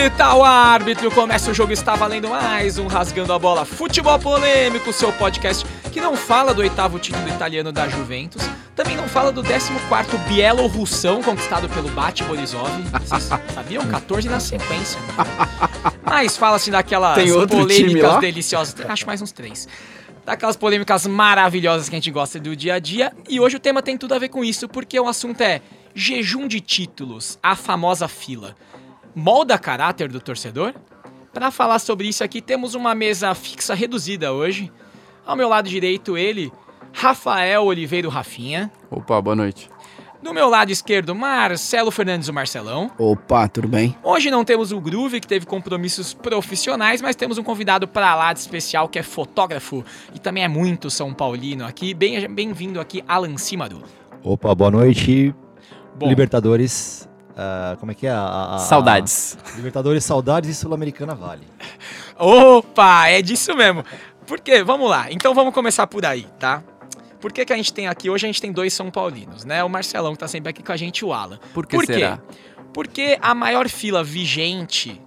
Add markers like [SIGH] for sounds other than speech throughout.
Apita o árbitro, começa o jogo, está valendo mais um Rasgando a Bola Futebol Polêmico, seu podcast que não fala do oitavo título italiano da Juventus, também não fala do 14º Bielorrussão conquistado pelo Bate Borisov, vocês sabiam? 14 na sequência. Né? Mas fala-se daquelas polêmicas deliciosas, acho mais uns três daquelas polêmicas maravilhosas que a gente gosta do dia a dia. E hoje o tema tem tudo a ver com isso, porque o assunto é jejum de títulos, a famosa fila molda caráter do torcedor? Para falar sobre isso aqui, temos uma mesa fixa reduzida hoje. Ao meu lado direito, ele, Rafael Oliveira Rafinha. Opa, boa noite. Do meu lado esquerdo, Marcelo Fernandes o Marcelão. Opa, tudo bem? Hoje não temos o Groove, que teve compromissos profissionais, mas temos um convidado para lá de especial, que é fotógrafo e também é muito São Paulino aqui. Bem-vindo bem aqui, Alan Cimado. Opa, boa noite. Bom, Libertadores Uh, como é que é? A, a, saudades. A, Libertadores, saudades e Sul-Americana Vale. Opa, é disso mesmo. Por quê? Vamos lá. Então vamos começar por aí, tá? Por que, que a gente tem aqui? Hoje a gente tem dois São Paulinos, né? O Marcelão que tá sempre aqui com a gente e o Alan. Por que por será? Quê? Porque a maior fila vigente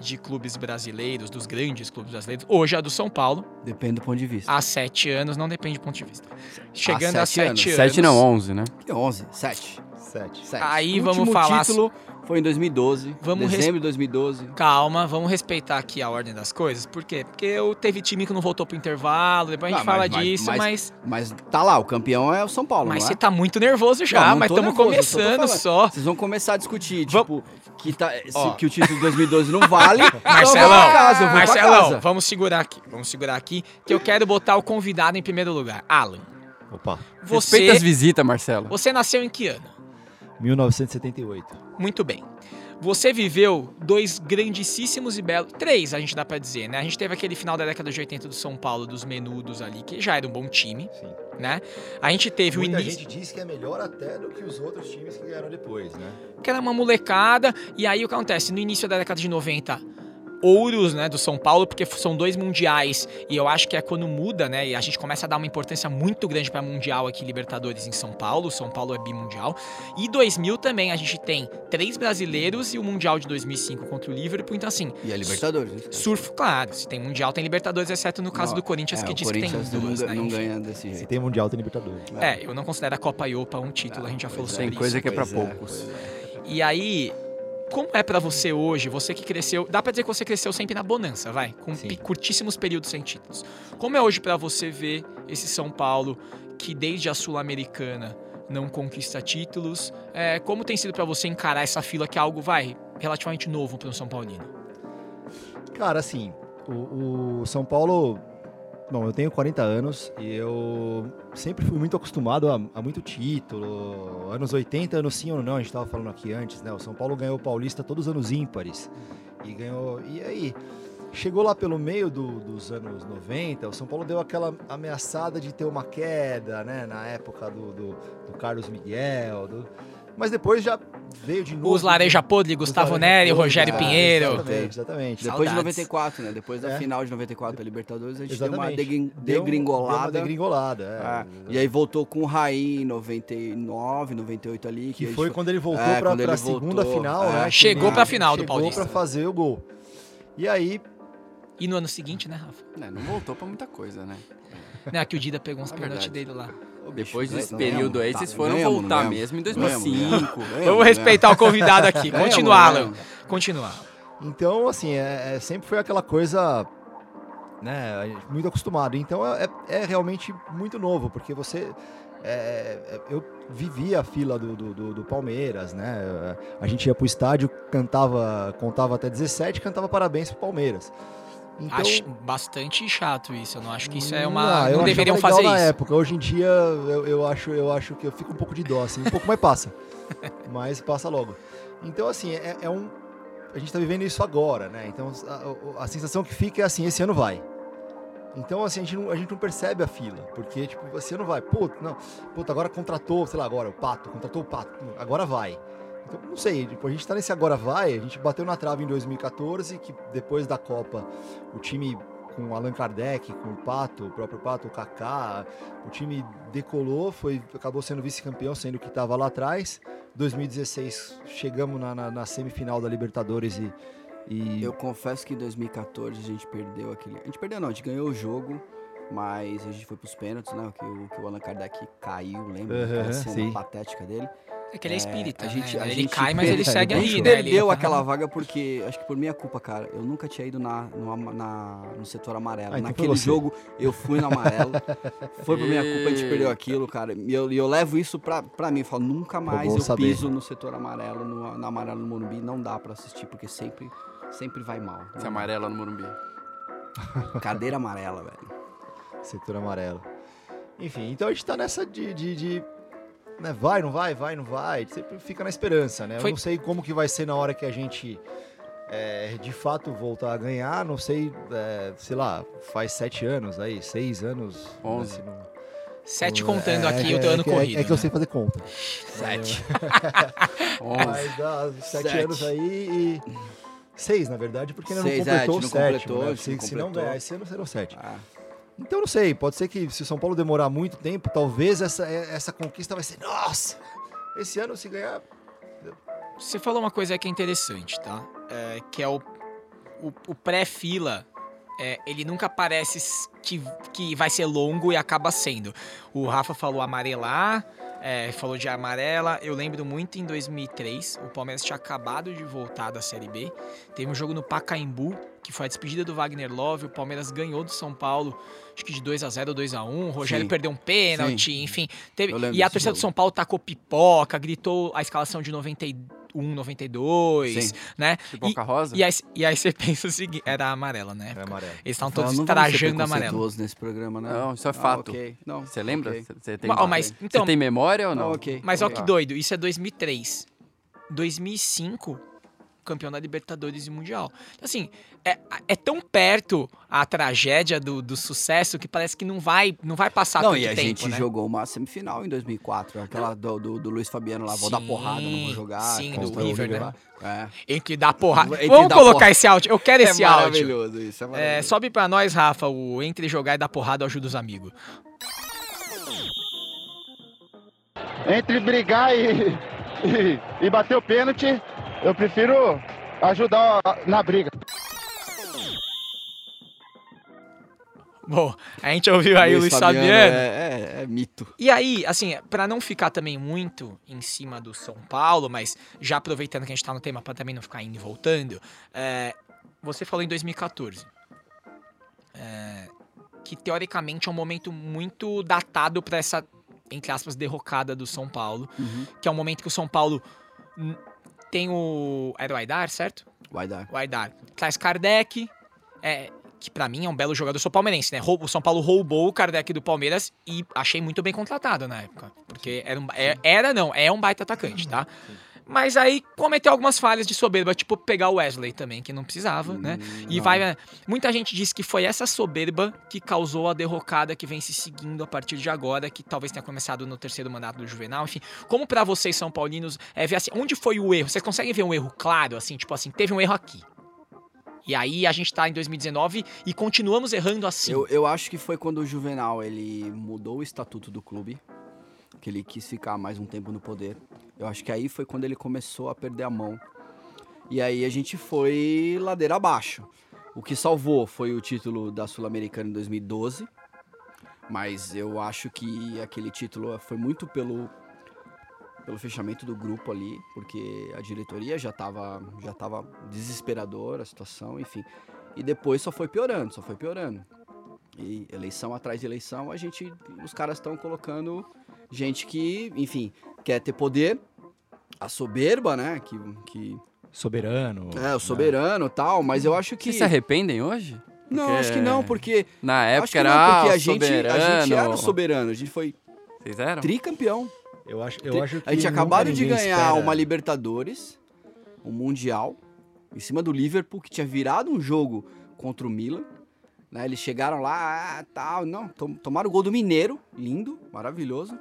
de clubes brasileiros, dos grandes clubes brasileiros, hoje é a do São Paulo. Depende do ponto de vista. Há sete anos, não depende do ponto de vista. Chegando a sete, a sete anos. anos. Sete não, onze, né? Que onze? Sete. Sete. Sete. Aí o vamos falar. título foi em 2012. Vamos dezembro de 2012. Calma, vamos respeitar aqui a ordem das coisas. Por quê? Porque eu teve time que não voltou pro intervalo, depois a gente ah, fala mas, disso, mas, mas, mas. tá lá, o campeão é o São Paulo. Mas você é? tá muito nervoso já, não, não mas estamos começando só. Vocês vão começar a discutir, tipo, que, tá, se, que o título de 2012 não vale. [LAUGHS] Marcelão, então casa, Marcelão, vamos segurar aqui. Vamos segurar aqui, que eu quero botar o convidado em primeiro lugar. Alan. Opa. Você, Respeita as visitas, Marcelo. Você nasceu em que ano? 1978. Muito bem. Você viveu dois grandíssimos e belos. Três, a gente dá pra dizer, né? A gente teve aquele final da década de 80 do São Paulo, dos menudos ali, que já era um bom time. Sim. Né? A gente teve Muita o início. A gente disse que é melhor até do que os outros times que ganharam depois, né? Que era uma molecada. E aí o que acontece? No início da década de 90, ouros, né, do São Paulo, porque são dois mundiais e eu acho que é quando muda, né, e a gente começa a dar uma importância muito grande para mundial aqui Libertadores em São Paulo. São Paulo é bimundial. E 2000 também a gente tem três brasileiros e o mundial de 2005 contra o Liverpool, então assim. E a Libertadores. Né? Surf, claro. Se tem mundial tem Libertadores, exceto no caso não, do Corinthians é, que diz que tem duas, não, né? Não ganha desse jeito. Se tem mundial tem Libertadores. É, eu não considero a Copa Iopa um título, a gente já falou sobre isso. Tem coisa que é para é, poucos. E aí, como é para você hoje, você que cresceu, dá para dizer que você cresceu sempre na bonança, vai, com curtíssimos períodos sem títulos. Como é hoje para você ver esse São Paulo que desde a Sul-Americana não conquista títulos? É, como tem sido para você encarar essa fila que é algo vai relativamente novo para o São Paulino? Cara, assim, o, o São Paulo Bom, eu tenho 40 anos e eu sempre fui muito acostumado a, a, muito título. Anos 80, anos sim ou não, a gente estava falando aqui antes, né? O São Paulo ganhou o Paulista todos os anos ímpares. E ganhou. E aí, chegou lá pelo meio do, dos anos 90, o São Paulo deu aquela ameaçada de ter uma queda, né? Na época do, do, do Carlos Miguel. Do, mas depois já veio de novo. Os Laranja Podre, Gustavo Neri, Rogério ah, Pinheiro. Exatamente, exatamente. Depois Saudades. de 94, né? Depois da é. final de 94 da Libertadores, a gente exatamente. deu uma degringolada. Deu uma degringolada, é. Ah, e aí voltou com o Raí em 99, 98 ali. Que, que foi quando ele voltou é, pra, pra segunda final, é. né? Chegou pra final do Paulista. Chegou pra fazer o gol. E aí... E no ano seguinte, né, Rafa? Não, não voltou pra muita coisa, né? Não, que o Dida pegou uns é pênaltis dele lá. Depois desse período aí, vocês foram voltar mesmo em 2005. Vamos respeitar o convidado aqui. Continuar, Alan. Continuar. Então, assim, é, é, sempre foi aquela coisa, né, muito acostumado. Então, é, é realmente muito novo, porque você... É, é, eu vivia a fila do, do, do, Palmeiras, né? A gente ia pro estádio, cantava, contava até 17, cantava parabéns pro Palmeiras. Então, acho bastante chato isso. Eu não acho que isso é uma. Não, não deveriam fazer isso. na época. Hoje em dia eu, eu, acho, eu acho que eu fico um pouco de dó, assim. Um pouco mais passa. [LAUGHS] mas passa logo. Então, assim, é, é um. A gente está vivendo isso agora, né? Então a, a, sensação que fica é assim, esse ano vai. Então, assim, a gente, não, a gente não percebe a fila, porque, tipo, esse ano vai. Puta, não, puta, agora contratou, sei lá, agora o Pato, contratou o Pato, agora vai. Então, não sei, tipo, a gente tá nesse agora vai, a gente bateu na trave em 2014, que depois da Copa, o time com o Allan Kardec, com o Pato, o próprio Pato, o Kaká, o time decolou, foi, acabou sendo vice-campeão, sendo que estava lá atrás. 2016 chegamos na, na, na, semifinal da Libertadores e, E... Eu confesso que em 2014 a gente perdeu aquele. A gente perdeu, não, a gente ganhou o jogo, mas a gente foi pros pênaltis, né? Que o, que o Allan Kardec caiu, lembra? Uhum, Aquela cena sim. patética dele. É que ele é espírita. É, a gente, né? a ele gente cai, mas ele segue ali, né? Ele perdeu aquela vaga porque, acho que por minha culpa, cara, eu nunca tinha ido na, no, na, no setor amarelo. Ah, então Naquele jogo, eu fui no amarelo. foi por minha culpa, a gente perdeu aquilo, cara. E eu, eu levo isso pra, pra mim. Eu falo, nunca mais eu saber. piso no setor amarelo, no, no amarelo no Morumbi. Não dá pra assistir, porque sempre, sempre vai mal. Se amarela no Morumbi. [LAUGHS] Cadeira amarela, velho. Setor amarelo. Enfim, então a gente tá nessa de, de, de né, vai, não vai, vai, não vai, sempre fica na esperança, né? Foi... Eu não sei como que vai ser na hora que a gente é, de fato voltar a ganhar, não sei, é, sei lá, faz sete anos aí, seis anos. Onze. Né, Sete contando é, aqui o teu ano é, corrido. É, que eu sei fazer conta. Sete. [LAUGHS] Mas dá sete, sete, anos aí e. Seis, na verdade, porque ainda não completou o sétimo. Completou, né? se, se, não ganhar esse ano, serão sete. Ah. Então não sei, pode ser que se o São Paulo demorar muito tempo, talvez essa, essa conquista vai ser, nossa, esse ano se ganhar. Você falou uma coisa que é interessante, tá? É, que é o, o, o pré-fila. É, ele nunca parece que, que vai ser longo e acaba sendo. O Rafa falou amarelar, é, falou de amarela. Eu lembro muito em 2003, o Palmeiras tinha acabado de voltar da Série B. Teve um jogo no Pacaembu, que foi a despedida do Wagner Love. O Palmeiras ganhou do São Paulo, acho que de 2 a 0 2 a 1 O Rogério Sim. perdeu um pênalti, Sim. enfim. Teve... E a torcida do São Paulo tacou pipoca, gritou a escalação de 92 1,92, Sim. né? Pipoca rosa? E aí, e aí você [LAUGHS] pensa o seguinte, era amarela, né? Era amarela. Eles estavam todos trajando amarelo. nesse programa, né? Não, isso é fato. Ah, okay. Não, você lembra? Okay. Você tem, mas, então, você tem memória ou não? não okay. Mas olha que doido, isso é 2003. 2005, campeão da Libertadores e Mundial. Então, assim, é, é tão perto a tragédia do, do sucesso que parece que não vai, não vai passar não, tanto tempo, Não, e a gente né? jogou uma semifinal em 2004, aquela do, do, do Luiz Fabiano lá, vou dar porrada, não vou jogar. Sim, do River, né? É. Entre dar porrada. Entre Vamos colocar porra... esse áudio, eu quero [LAUGHS] é esse áudio. Maravilhoso isso, é maravilhoso. É, sobe pra nós, Rafa, o entre jogar e dar porrada ajuda os amigos. Entre brigar e, [LAUGHS] e, e bater o pênalti, eu prefiro ajudar na briga. Bom, a gente ouviu aí Luiz o Luiz Fabiano. Fabiano. É, é, é, mito. E aí, assim, para não ficar também muito em cima do São Paulo, mas já aproveitando que a gente tá no tema para também não ficar indo e voltando, é, você falou em 2014. É, que teoricamente é um momento muito datado para essa, entre aspas, derrocada do São Paulo. Uhum. Que é um momento que o São Paulo tem o. Era o Aidar, certo? O Aidar. O Aidar. Traz Kardec. É, que para mim é um belo jogador. Eu sou palmeirense, né? O São Paulo roubou o Kardec do Palmeiras e achei muito bem contratado na época. Porque era, um, é, era não, é um baita atacante, tá? Mas aí cometeu algumas falhas de soberba, tipo pegar o Wesley também, que não precisava, né? E vai. Né? Muita gente diz que foi essa soberba que causou a derrocada que vem se seguindo a partir de agora, que talvez tenha começado no terceiro mandato do Juvenal. Enfim, como para vocês, São Paulinos, é ver assim, onde foi o erro? Vocês conseguem ver um erro claro, assim, tipo assim, teve um erro aqui. E aí a gente tá em 2019 e continuamos errando assim. Eu, eu acho que foi quando o Juvenal ele mudou o estatuto do clube, que ele quis ficar mais um tempo no poder. Eu acho que aí foi quando ele começou a perder a mão. E aí a gente foi ladeira abaixo. O que salvou foi o título da Sul-Americana em 2012. Mas eu acho que aquele título foi muito pelo pelo fechamento do grupo ali, porque a diretoria já estava já tava desesperadora a situação, enfim. E depois só foi piorando, só foi piorando. E eleição atrás de eleição, a gente os caras estão colocando gente que, enfim, quer ter poder, a soberba, né, que que soberano. É, o soberano, né? tal, mas eu acho que Vocês se arrependem hoje? Não, porque... acho que não, porque na época era não, porque a gente, a gente era soberano, a gente foi Vocês eram? tricampeão. Eu acho, eu acho que a gente acabado de ganhar espera. uma Libertadores, um Mundial, em cima do Liverpool, que tinha virado um jogo contra o Milan. Né? Eles chegaram lá, ah, tal, não, tomaram o gol do Mineiro, lindo, maravilhoso,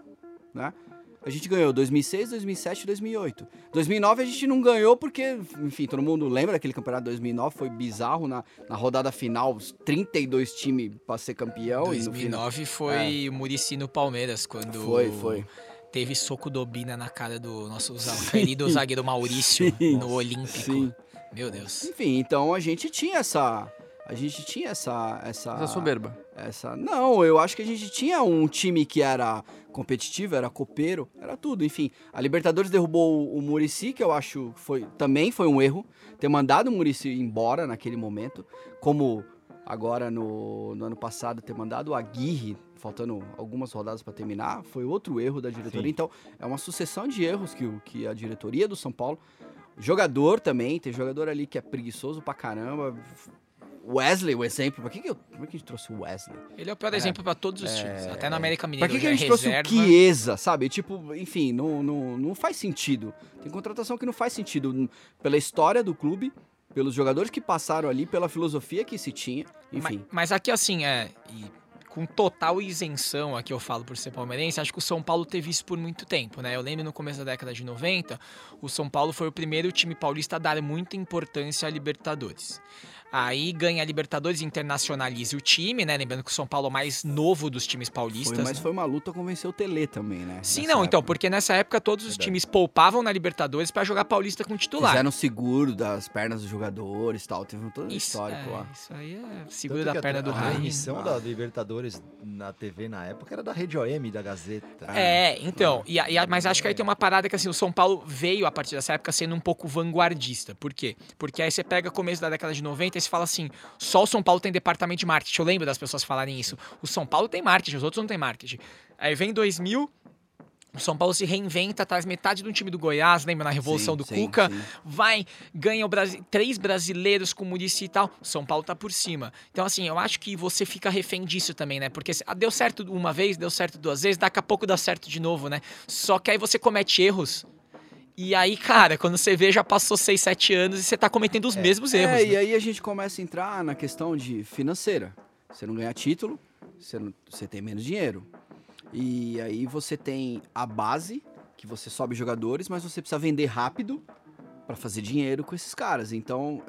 né? A gente ganhou 2006, 2007 e 2008. 2009 a gente não ganhou porque, enfim, todo mundo lembra daquele campeonato de 2009, foi bizarro na, na rodada final, os 32 times para ser campeão. 2009 foi é. o Murici no Palmeiras, quando... Foi, foi teve soco dobina na cara do nosso [LAUGHS] querido zagueiro Maurício sim, no Olímpico. Sim. Meu Deus. Enfim, então a gente tinha essa. A gente tinha essa. Essa, essa soberba. Essa. Não, eu acho que a gente tinha um time que era competitivo, era copeiro, era tudo. Enfim, a Libertadores derrubou o Murici, que eu acho foi também foi um erro ter mandado o Murici embora naquele momento, como agora no, no ano passado ter mandado o Aguirre, faltando algumas rodadas para terminar, foi outro erro da diretoria. Sim. Então, é uma sucessão de erros que, que a diretoria do São Paulo Jogador também, tem jogador ali que é preguiçoso pra caramba. Wesley, o exemplo. Por que, que, eu, por que a gente trouxe o Wesley? Ele é o pior é, exemplo pra todos os é, times, até na América Mineira. Por que, que a gente trouxe reserva. o Chiesa, sabe? Tipo, enfim, não, não, não faz sentido. Tem contratação que não faz sentido pela história do clube, pelos jogadores que passaram ali, pela filosofia que se tinha, enfim. Mas, mas aqui, assim, é. Com total isenção, aqui eu falo por ser palmeirense, acho que o São Paulo teve isso por muito tempo, né? Eu lembro no começo da década de 90, o São Paulo foi o primeiro time paulista a dar muita importância à Libertadores. Aí ganha a Libertadores, internacionaliza o time, né? Lembrando que o São Paulo é o mais novo dos times paulistas. Foi, mas né? foi uma luta convencer o Tele também, né? Sim, não, então, época. então, porque nessa época todos os times poupavam na Libertadores para jogar paulista com titular. Fizeram seguro das pernas dos jogadores e tal, teve um todo histórico é, lá. Isso aí é seguro da perna do raio. A emissão da Libertadores na TV na época era da Rede OM, da Gazeta. É, então, e, e, mas acho que aí tem uma parada que assim, o São Paulo veio a partir dessa época sendo um pouco vanguardista. Por quê? Porque aí você pega começo da década de 90 e você fala assim, só o São Paulo tem departamento de marketing. Eu lembro das pessoas falarem isso. O São Paulo tem marketing, os outros não têm marketing. Aí vem 2000, o São Paulo se reinventa, traz metade do time do Goiás, lembra na Revolução sim, do sim, Cuca? Sim. Vai, ganha o Brasi três brasileiros com o Murici e tal. São Paulo tá por cima. Então, assim, eu acho que você fica refém disso também, né? Porque ah, deu certo uma vez, deu certo duas vezes, daqui a pouco dá certo de novo, né? Só que aí você comete erros e aí, cara, quando você vê, já passou 6, 7 anos e você tá cometendo os é, mesmos erros. É, né? e aí a gente começa a entrar na questão de financeira. Você não ganha título, você, não, você tem menos dinheiro. E aí você tem a base, que você sobe jogadores, mas você precisa vender rápido para fazer dinheiro com esses caras. Então,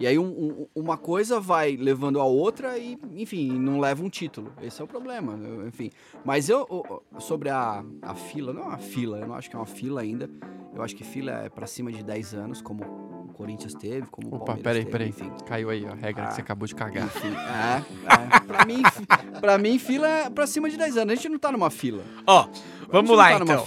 e aí um, um, uma coisa vai levando a outra e, enfim, não leva um título. Esse é o problema, enfim. Mas eu, sobre a, a fila, não é uma fila, eu não acho que é uma fila ainda. Eu acho que fila é para cima de 10 anos, como o Corinthians teve, como Opa, o Palmeiras peraí, teve, peraí. enfim. Caiu aí a regra ah, que você acabou de cagar. Enfim, é, é. Pra mim, pra mim, fila é pra cima de 10 anos. A gente não tá numa fila. Ó, Vamos lá, tá então.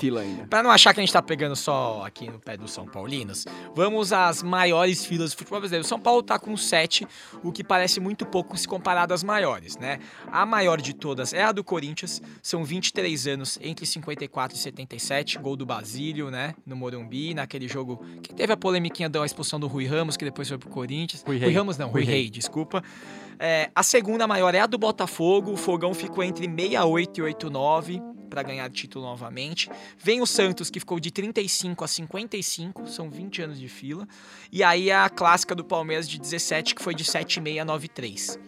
Para não achar que a gente tá pegando só aqui no pé dos São Paulinos, vamos às maiores filas do futebol brasileiro. São Paulo tá com 7, o que parece muito pouco se comparado às maiores, né? A maior de todas é a do Corinthians, são 23 anos entre 54 e 77, gol do Basílio, né? No Morumbi, naquele jogo que teve a polemiquinha da expulsão do Rui Ramos, que depois foi pro Corinthians. Rui, Rui Ramos não, Rui, Rui Rei, desculpa. É, a segunda maior é a do Botafogo, o Fogão ficou entre 68 e 89 para ganhar título novamente. Vem o Santos, que ficou de 35 a 55, são 20 anos de fila. E aí a clássica do Palmeiras de 17, que foi de 7,6 a 9,3.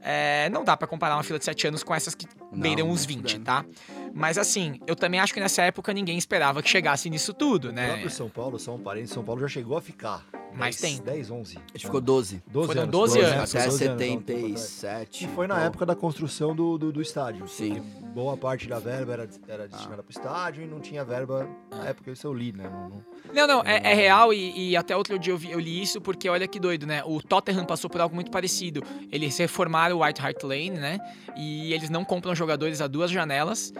É, não dá para comparar uma fila de 7 anos com essas que beiram os 20, tá? Mas assim, eu também acho que nessa época ninguém esperava que chegasse nisso tudo, né? O próprio São Paulo, São Parente, São Paulo já chegou a ficar. Mais tem. 10, 11. A gente ficou 12. 12 Foram anos. 12 anos. Até 77. E foi na época da construção do, do, do estádio. Sim. Boa parte da verba era, era destinada ah. pro estádio e não tinha verba na época, isso eu li, né? Não, não, não, não é, é, real e, e, até outro dia eu, vi, eu, li isso porque olha que doido, né? O Tottenham passou por algo muito parecido. Eles reformaram o White Hart Lane, né? E eles não compram jogadores a duas janelas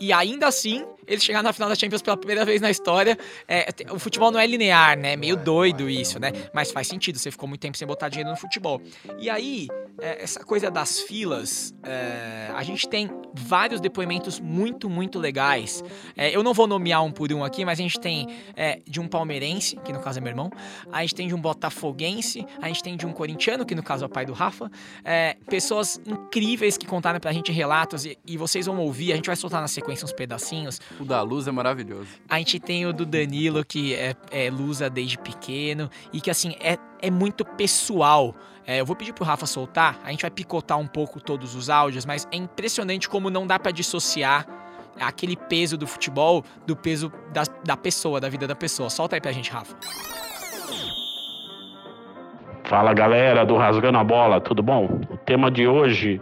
e ainda assim, eles chegaram na final da Champions pela primeira vez na história. É, o futebol não é linear, né? Meio doido isso, né? Mas faz sentido, você ficou muito tempo sem botar dinheiro no futebol. E aí, é, essa coisa das filas, é, a gente tem vários depoimentos muito, muito legais. É, eu não vou nomear um por um aqui, mas a gente tem é, de um palmeirense, que no caso é meu irmão, a gente tem de um botafoguense, a gente tem de um corintiano, que no caso é o pai do Rafa. É, pessoas incríveis que contaram pra gente relatos e, e vocês vão ouvir, a gente vai soltar na sequência sequência uns pedacinhos. O da Luz é maravilhoso. A gente tem o do Danilo, que é, é Lusa desde pequeno, e que assim, é, é muito pessoal. É, eu vou pedir pro Rafa soltar, a gente vai picotar um pouco todos os áudios, mas é impressionante como não dá para dissociar aquele peso do futebol do peso da, da pessoa, da vida da pessoa. Solta aí pra gente, Rafa. Fala galera do Rasgando a Bola, tudo bom? O tema de hoje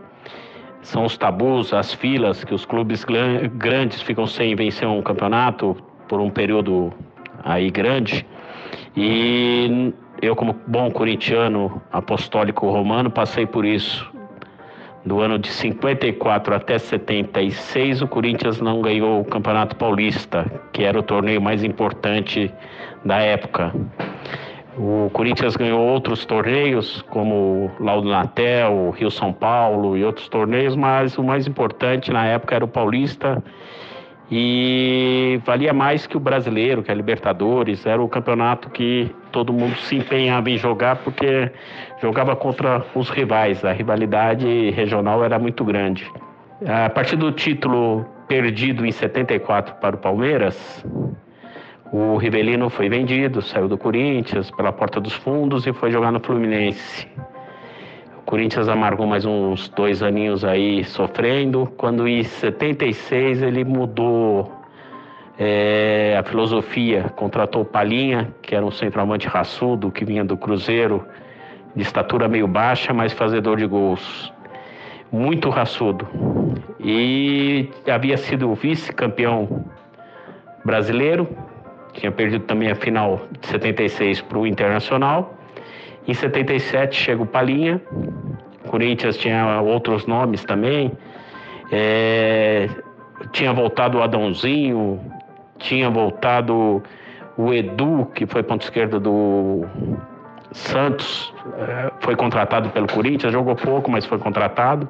são os tabus, as filas que os clubes grandes ficam sem vencer um campeonato por um período aí grande. E eu como bom corintiano apostólico romano passei por isso. Do ano de 54 até 76, o Corinthians não ganhou o Campeonato Paulista, que era o torneio mais importante da época. O Corinthians ganhou outros torneios, como Laudo Natel, Rio São Paulo e outros torneios, mas o mais importante na época era o Paulista e valia mais que o brasileiro, que a Libertadores, era o campeonato que todo mundo se empenhava em jogar porque jogava contra os rivais, a rivalidade regional era muito grande. A partir do título perdido em 74 para o Palmeiras, o Rivelino foi vendido, saiu do Corinthians pela porta dos fundos e foi jogar no Fluminense. O Corinthians amargou mais uns dois aninhos aí sofrendo. Quando em 76 ele mudou é, a filosofia, contratou o Palinha, que era um centroavante raçudo, que vinha do Cruzeiro, de estatura meio baixa, mas fazedor de gols. Muito raçudo. E havia sido vice-campeão brasileiro, tinha perdido também a final de 76 para o Internacional. Em 77 chega o Palinha. Corinthians tinha outros nomes também. É, tinha voltado o Adãozinho, tinha voltado o Edu, que foi ponto esquerda do Santos, é, foi contratado pelo Corinthians, jogou pouco, mas foi contratado.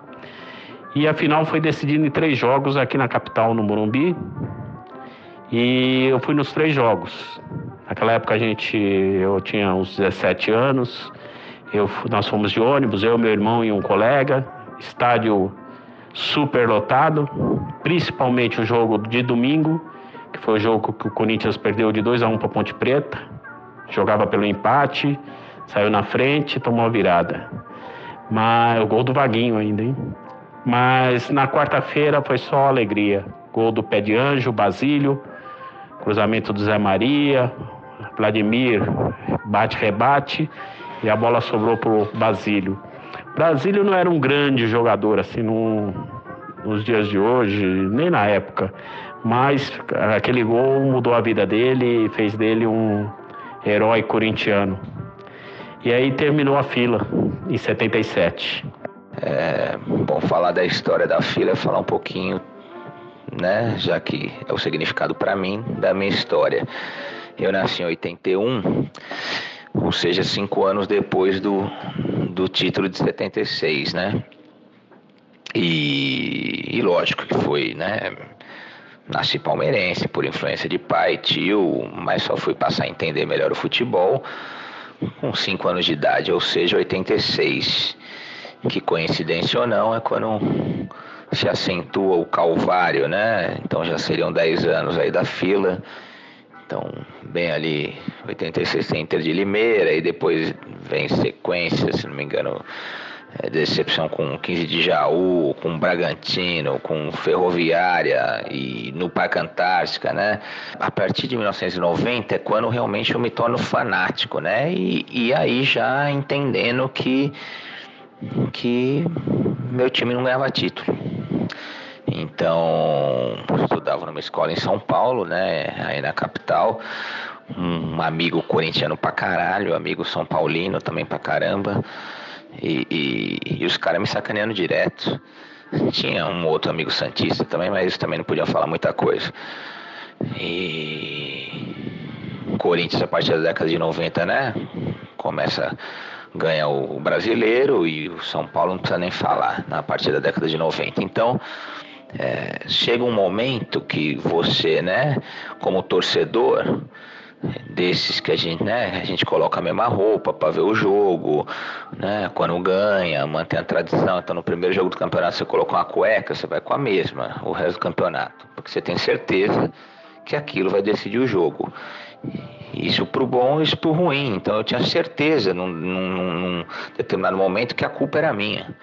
E a final foi decidida em três jogos aqui na capital, no Morumbi. E eu fui nos três jogos. Naquela época a gente, eu tinha uns 17 anos. Eu, nós fomos de ônibus, eu, meu irmão e um colega. Estádio super lotado, principalmente o jogo de domingo, que foi o jogo que o Corinthians perdeu de 2 a 1 um para Ponte Preta. Jogava pelo empate, saiu na frente, tomou a virada. Mas o gol do Vaguinho ainda, hein? Mas na quarta-feira foi só alegria. Gol do Pé de Anjo, Basílio, cruzamento do Zé Maria, Vladimir bate, rebate e a bola sobrou para o Basílio. Basílio não era um grande jogador assim no, nos dias de hoje, nem na época, mas aquele gol mudou a vida dele e fez dele um herói corintiano. E aí terminou a fila em 77. É bom falar da história da fila, falar um pouquinho né? Já que é o significado para mim da minha história. Eu nasci em 81, ou seja, cinco anos depois do, do título de 76, né? E, e lógico que foi, né? Nasci palmeirense por influência de pai tio, mas só fui passar a entender melhor o futebol com 5 anos de idade, ou seja, 86. Que coincidência ou não, é quando se acentua o calvário, né? Então já seriam 10 anos aí da fila. Então, bem ali, 86 tem Inter de Limeira, e depois vem sequência, se não me engano, é, decepção com 15 de Jaú, com Bragantino, com Ferroviária e no Parque Antártica, né? A partir de 1990 é quando realmente eu me torno fanático, né? E, e aí já entendendo que, que meu time não ganhava título. Então, estudava numa escola em São Paulo, né? Aí na capital. Um amigo corintiano pra caralho, amigo São Paulino também pra caramba. E, e, e os caras me sacaneando direto. Tinha um outro amigo Santista também, mas eles também não podiam falar muita coisa. E Corinthians, a partir da década de 90, né? Começa a ganhar o brasileiro e o São Paulo não precisa nem falar na partir da década de 90. Então, é, chega um momento que você, né, como torcedor, desses que a gente, né, a gente coloca a mesma roupa para ver o jogo, né, quando ganha, mantém a tradição. Então, no primeiro jogo do campeonato você colocou uma cueca, você vai com a mesma o resto do campeonato, porque você tem certeza que aquilo vai decidir o jogo. Isso pro bom, isso pro ruim. Então, eu tinha certeza num, num, num determinado momento que a culpa era minha,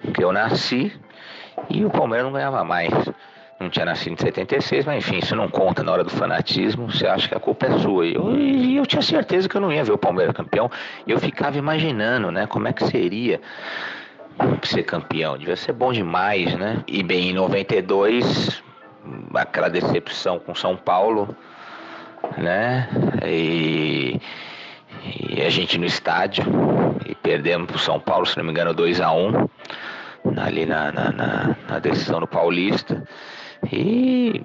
porque eu nasci e o Palmeiras não ganhava mais. Não tinha nascido em 76, mas enfim, isso não conta na hora do fanatismo. Você acha que a culpa é sua. E eu, e eu tinha certeza que eu não ia ver o Palmeiras campeão. E eu ficava imaginando, né, como é que seria ser campeão. Devia ser bom demais, né? E bem, em 92, aquela decepção com São Paulo, né? E, E a gente no estádio e perdemos pro São Paulo, se não me engano, 2 a 1 ali na, na, na, na decisão do Paulista. E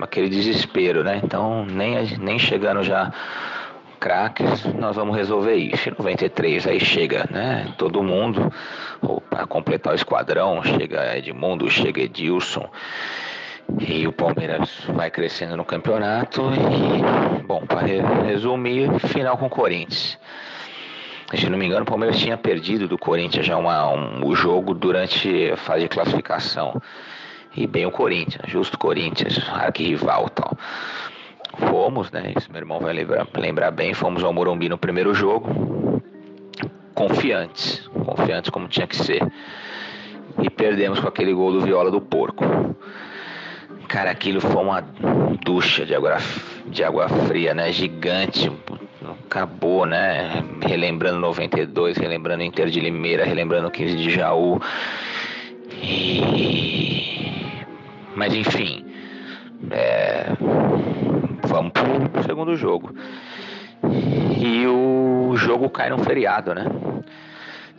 aquele desespero, né? Então, nem, nem chegando já craques, nós vamos resolver isso. Em 93 aí chega, né? Todo mundo para completar o esquadrão, chega Edmundo, chega Edilson. E o Palmeiras vai crescendo no campeonato e, bom, para resumir, final com o Corinthians. Se não me engano, o Palmeiras tinha perdido do Corinthians já uma, um, o jogo durante a fase de classificação. E bem o Corinthians, justo Corinthians, arquirrival e tal. Fomos, né? Isso meu irmão vai lembrar, lembrar bem. Fomos ao Morumbi no primeiro jogo, confiantes, confiantes como tinha que ser. E perdemos com aquele gol do Viola do Porco. Cara, aquilo foi uma ducha de água, de água fria, né? Gigante. Acabou, né? Relembrando 92, relembrando Inter de Limeira, relembrando 15 de Jaú. E... Mas enfim, é, vamos pro segundo jogo. E o jogo cai num feriado, né?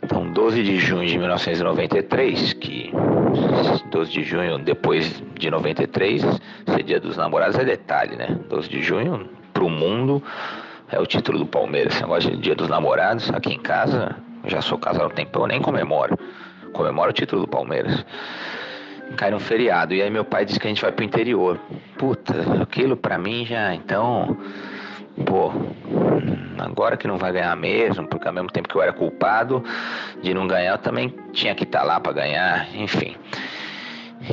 Então, 12 de junho de 1993, que 12 de junho depois de 93, ser dia dos namorados é detalhe, né? 12 de junho, pro mundo, é o título do Palmeiras. Esse negócio de dia dos namorados, aqui em casa, já sou casado há um tempo, eu nem comemoro. Comemoro o título do Palmeiras cai no feriado. E aí meu pai disse que a gente vai pro interior. Puta, aquilo pra mim já, então. Pô, agora que não vai ganhar mesmo, porque ao mesmo tempo que eu era culpado de não ganhar, eu também tinha que estar tá lá para ganhar, enfim.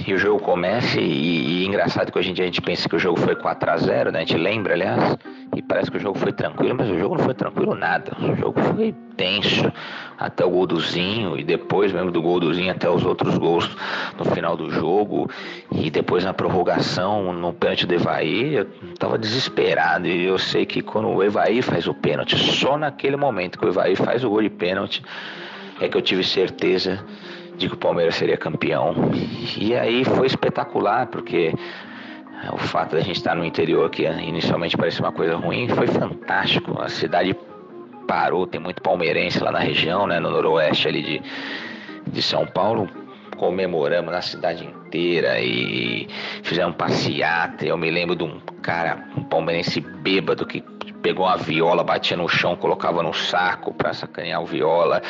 E o jogo começa, e, e, engraçado que hoje em dia a gente pensa que o jogo foi 4 a 0 né? A gente lembra, aliás, e parece que o jogo foi tranquilo, mas o jogo não foi tranquilo nada. O jogo foi tenso até o gol do Zinho, e depois mesmo do gol do Zinho até os outros gols no final do jogo, e depois na prorrogação, no pênalti do Evaí, eu tava desesperado. E eu sei que quando o Evaí faz o pênalti, só naquele momento que o Evaí faz o gol de pênalti, é que eu tive certeza de que o Palmeiras seria campeão. E aí foi espetacular, porque o fato da gente estar no interior, que inicialmente parecia uma coisa ruim, foi fantástico. A cidade parou, tem muito palmeirense lá na região, né, no noroeste ali de, de São Paulo. Comemoramos na cidade inteira e fizemos passeata. Eu me lembro de um cara, um palmeirense bêbado, que pegou uma viola, batia no chão, colocava no saco para sacanear o viola.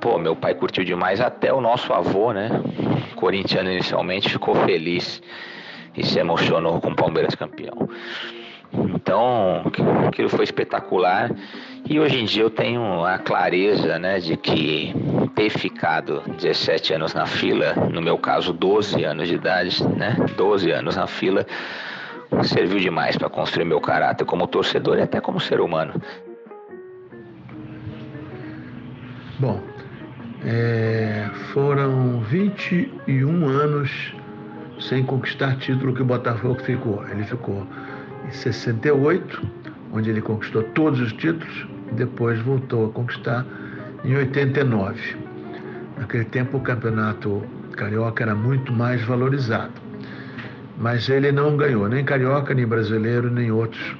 Pô, meu pai curtiu demais, até o nosso avô, né? Corintiano inicialmente, ficou feliz e se emocionou com o Palmeiras campeão. Então, aquilo foi espetacular. E hoje em dia eu tenho a clareza né, de que ter ficado 17 anos na fila, no meu caso 12 anos de idade, né, 12 anos na fila, serviu demais para construir meu caráter como torcedor e até como ser humano. Bom, é, foram 21 anos sem conquistar título que o Botafogo ficou. Ele ficou em 68, onde ele conquistou todos os títulos, e depois voltou a conquistar em 89. Naquele tempo o campeonato carioca era muito mais valorizado. Mas ele não ganhou nem carioca, nem brasileiro, nem outros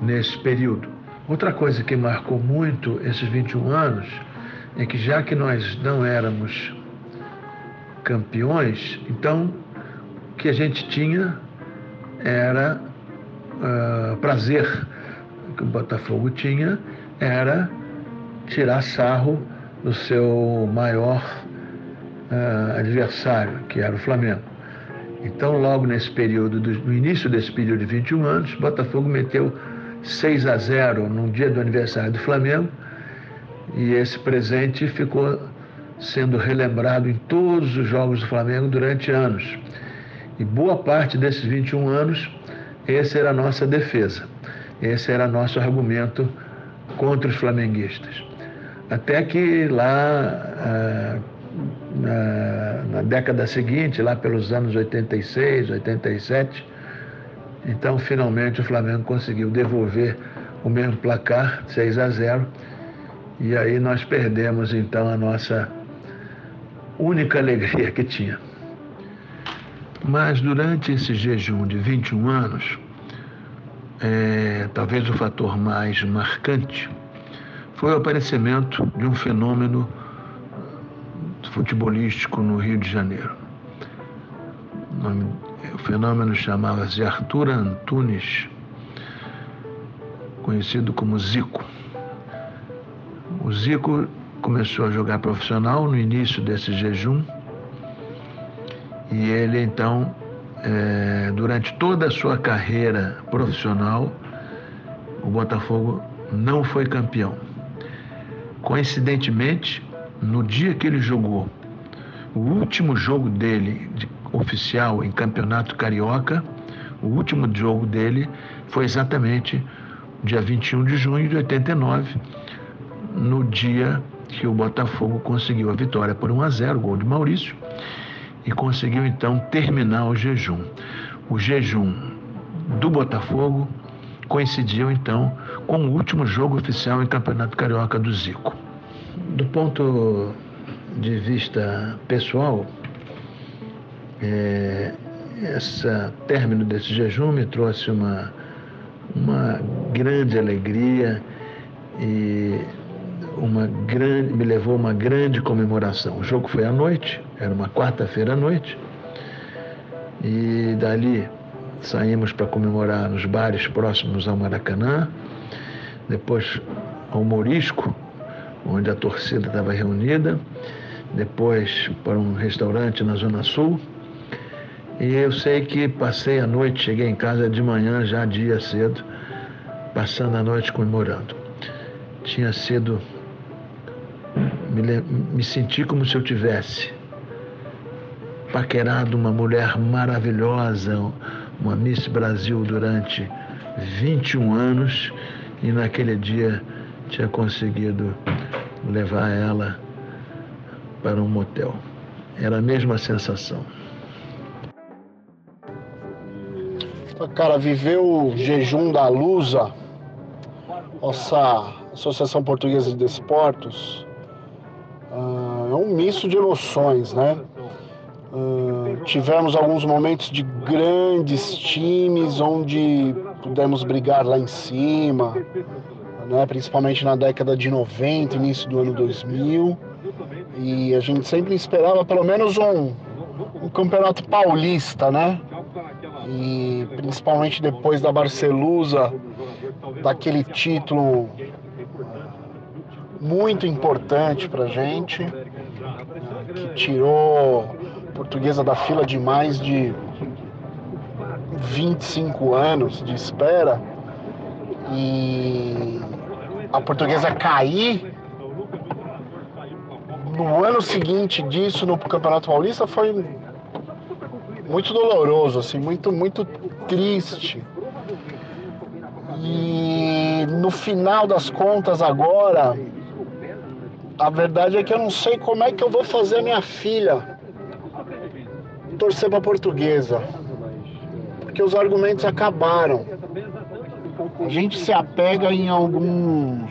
nesse período. Outra coisa que marcou muito esses 21 anos é que já que nós não éramos campeões, então o que a gente tinha era uh, prazer que o Botafogo tinha era tirar sarro do seu maior uh, adversário, que era o Flamengo. Então, logo nesse período, do, no início desse período de 21 anos, o Botafogo meteu 6 a 0 no dia do aniversário do Flamengo e esse presente ficou sendo relembrado em todos os jogos do Flamengo durante anos. E boa parte desses 21 anos, essa era a nossa defesa, esse era nosso argumento contra os flamenguistas. Até que lá ah, na, na década seguinte, lá pelos anos 86, 87, então finalmente o Flamengo conseguiu devolver o mesmo placar, 6 a 0 e aí nós perdemos então a nossa única alegria que tinha. Mas durante esse jejum de 21 anos, é, talvez o fator mais marcante foi o aparecimento de um fenômeno futebolístico no Rio de Janeiro. O, nome, o fenômeno chamava-se Arthur Antunes, conhecido como Zico. O Zico começou a jogar profissional no início desse jejum e ele então, é, durante toda a sua carreira profissional, o Botafogo não foi campeão. Coincidentemente, no dia que ele jogou o último jogo dele de, oficial em campeonato carioca, o último jogo dele foi exatamente dia 21 de junho de 89, no dia que o Botafogo conseguiu a vitória por 1 a 0, gol de Maurício, e conseguiu então terminar o jejum. O jejum do Botafogo coincidiu então com o último jogo oficial em Campeonato Carioca do Zico. Do ponto de vista pessoal, é, esse término desse jejum me trouxe uma, uma grande alegria e uma grande, me levou a uma grande comemoração. O jogo foi à noite, era uma quarta-feira à noite, e dali saímos para comemorar nos bares próximos ao Maracanã, depois ao Morisco, onde a torcida estava reunida, depois para um restaurante na Zona Sul. E eu sei que passei a noite, cheguei em casa de manhã, já dia cedo, passando a noite comemorando. Tinha sido me, me senti como se eu tivesse paquerado uma mulher maravilhosa, uma Miss Brasil durante 21 anos e naquele dia tinha conseguido levar ela para um motel. Era a mesma sensação. Cara, viver o jejum da Lusa, nossa Associação Portuguesa de Desportos, é um misto de emoções, né? Uh, tivemos alguns momentos de grandes times onde pudemos brigar lá em cima, né? principalmente na década de 90, início do ano 2000. E a gente sempre esperava pelo menos um, um campeonato paulista, né? E principalmente depois da Barcelusa, daquele título muito importante para gente, que tirou a portuguesa da fila de mais de 25 anos de espera e a portuguesa cair no ano seguinte disso no Campeonato Paulista foi muito doloroso, assim, muito, muito triste. E no final das contas agora, a verdade é que eu não sei como é que eu vou fazer minha filha torcer para portuguesa. Porque os argumentos acabaram. A gente se apega em alguns.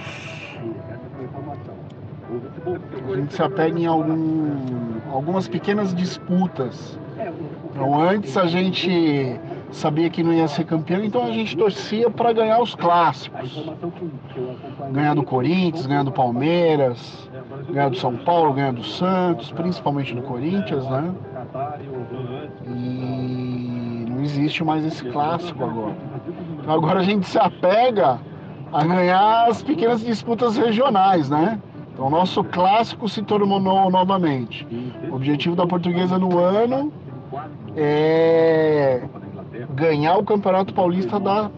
A gente se apega em algum, algumas pequenas disputas. Então, antes a gente sabia que não ia ser campeão, então a gente torcia para ganhar os clássicos. Ganhar do Corinthians, ganhar do Palmeiras, ganhar do São Paulo, ganhar do Santos, principalmente do Corinthians, né? E não existe mais esse clássico agora. Então agora a gente se apega a ganhar as pequenas disputas regionais, né? Então o nosso clássico se tornou novamente. O objetivo da portuguesa no ano é ganhar o Campeonato Paulista da.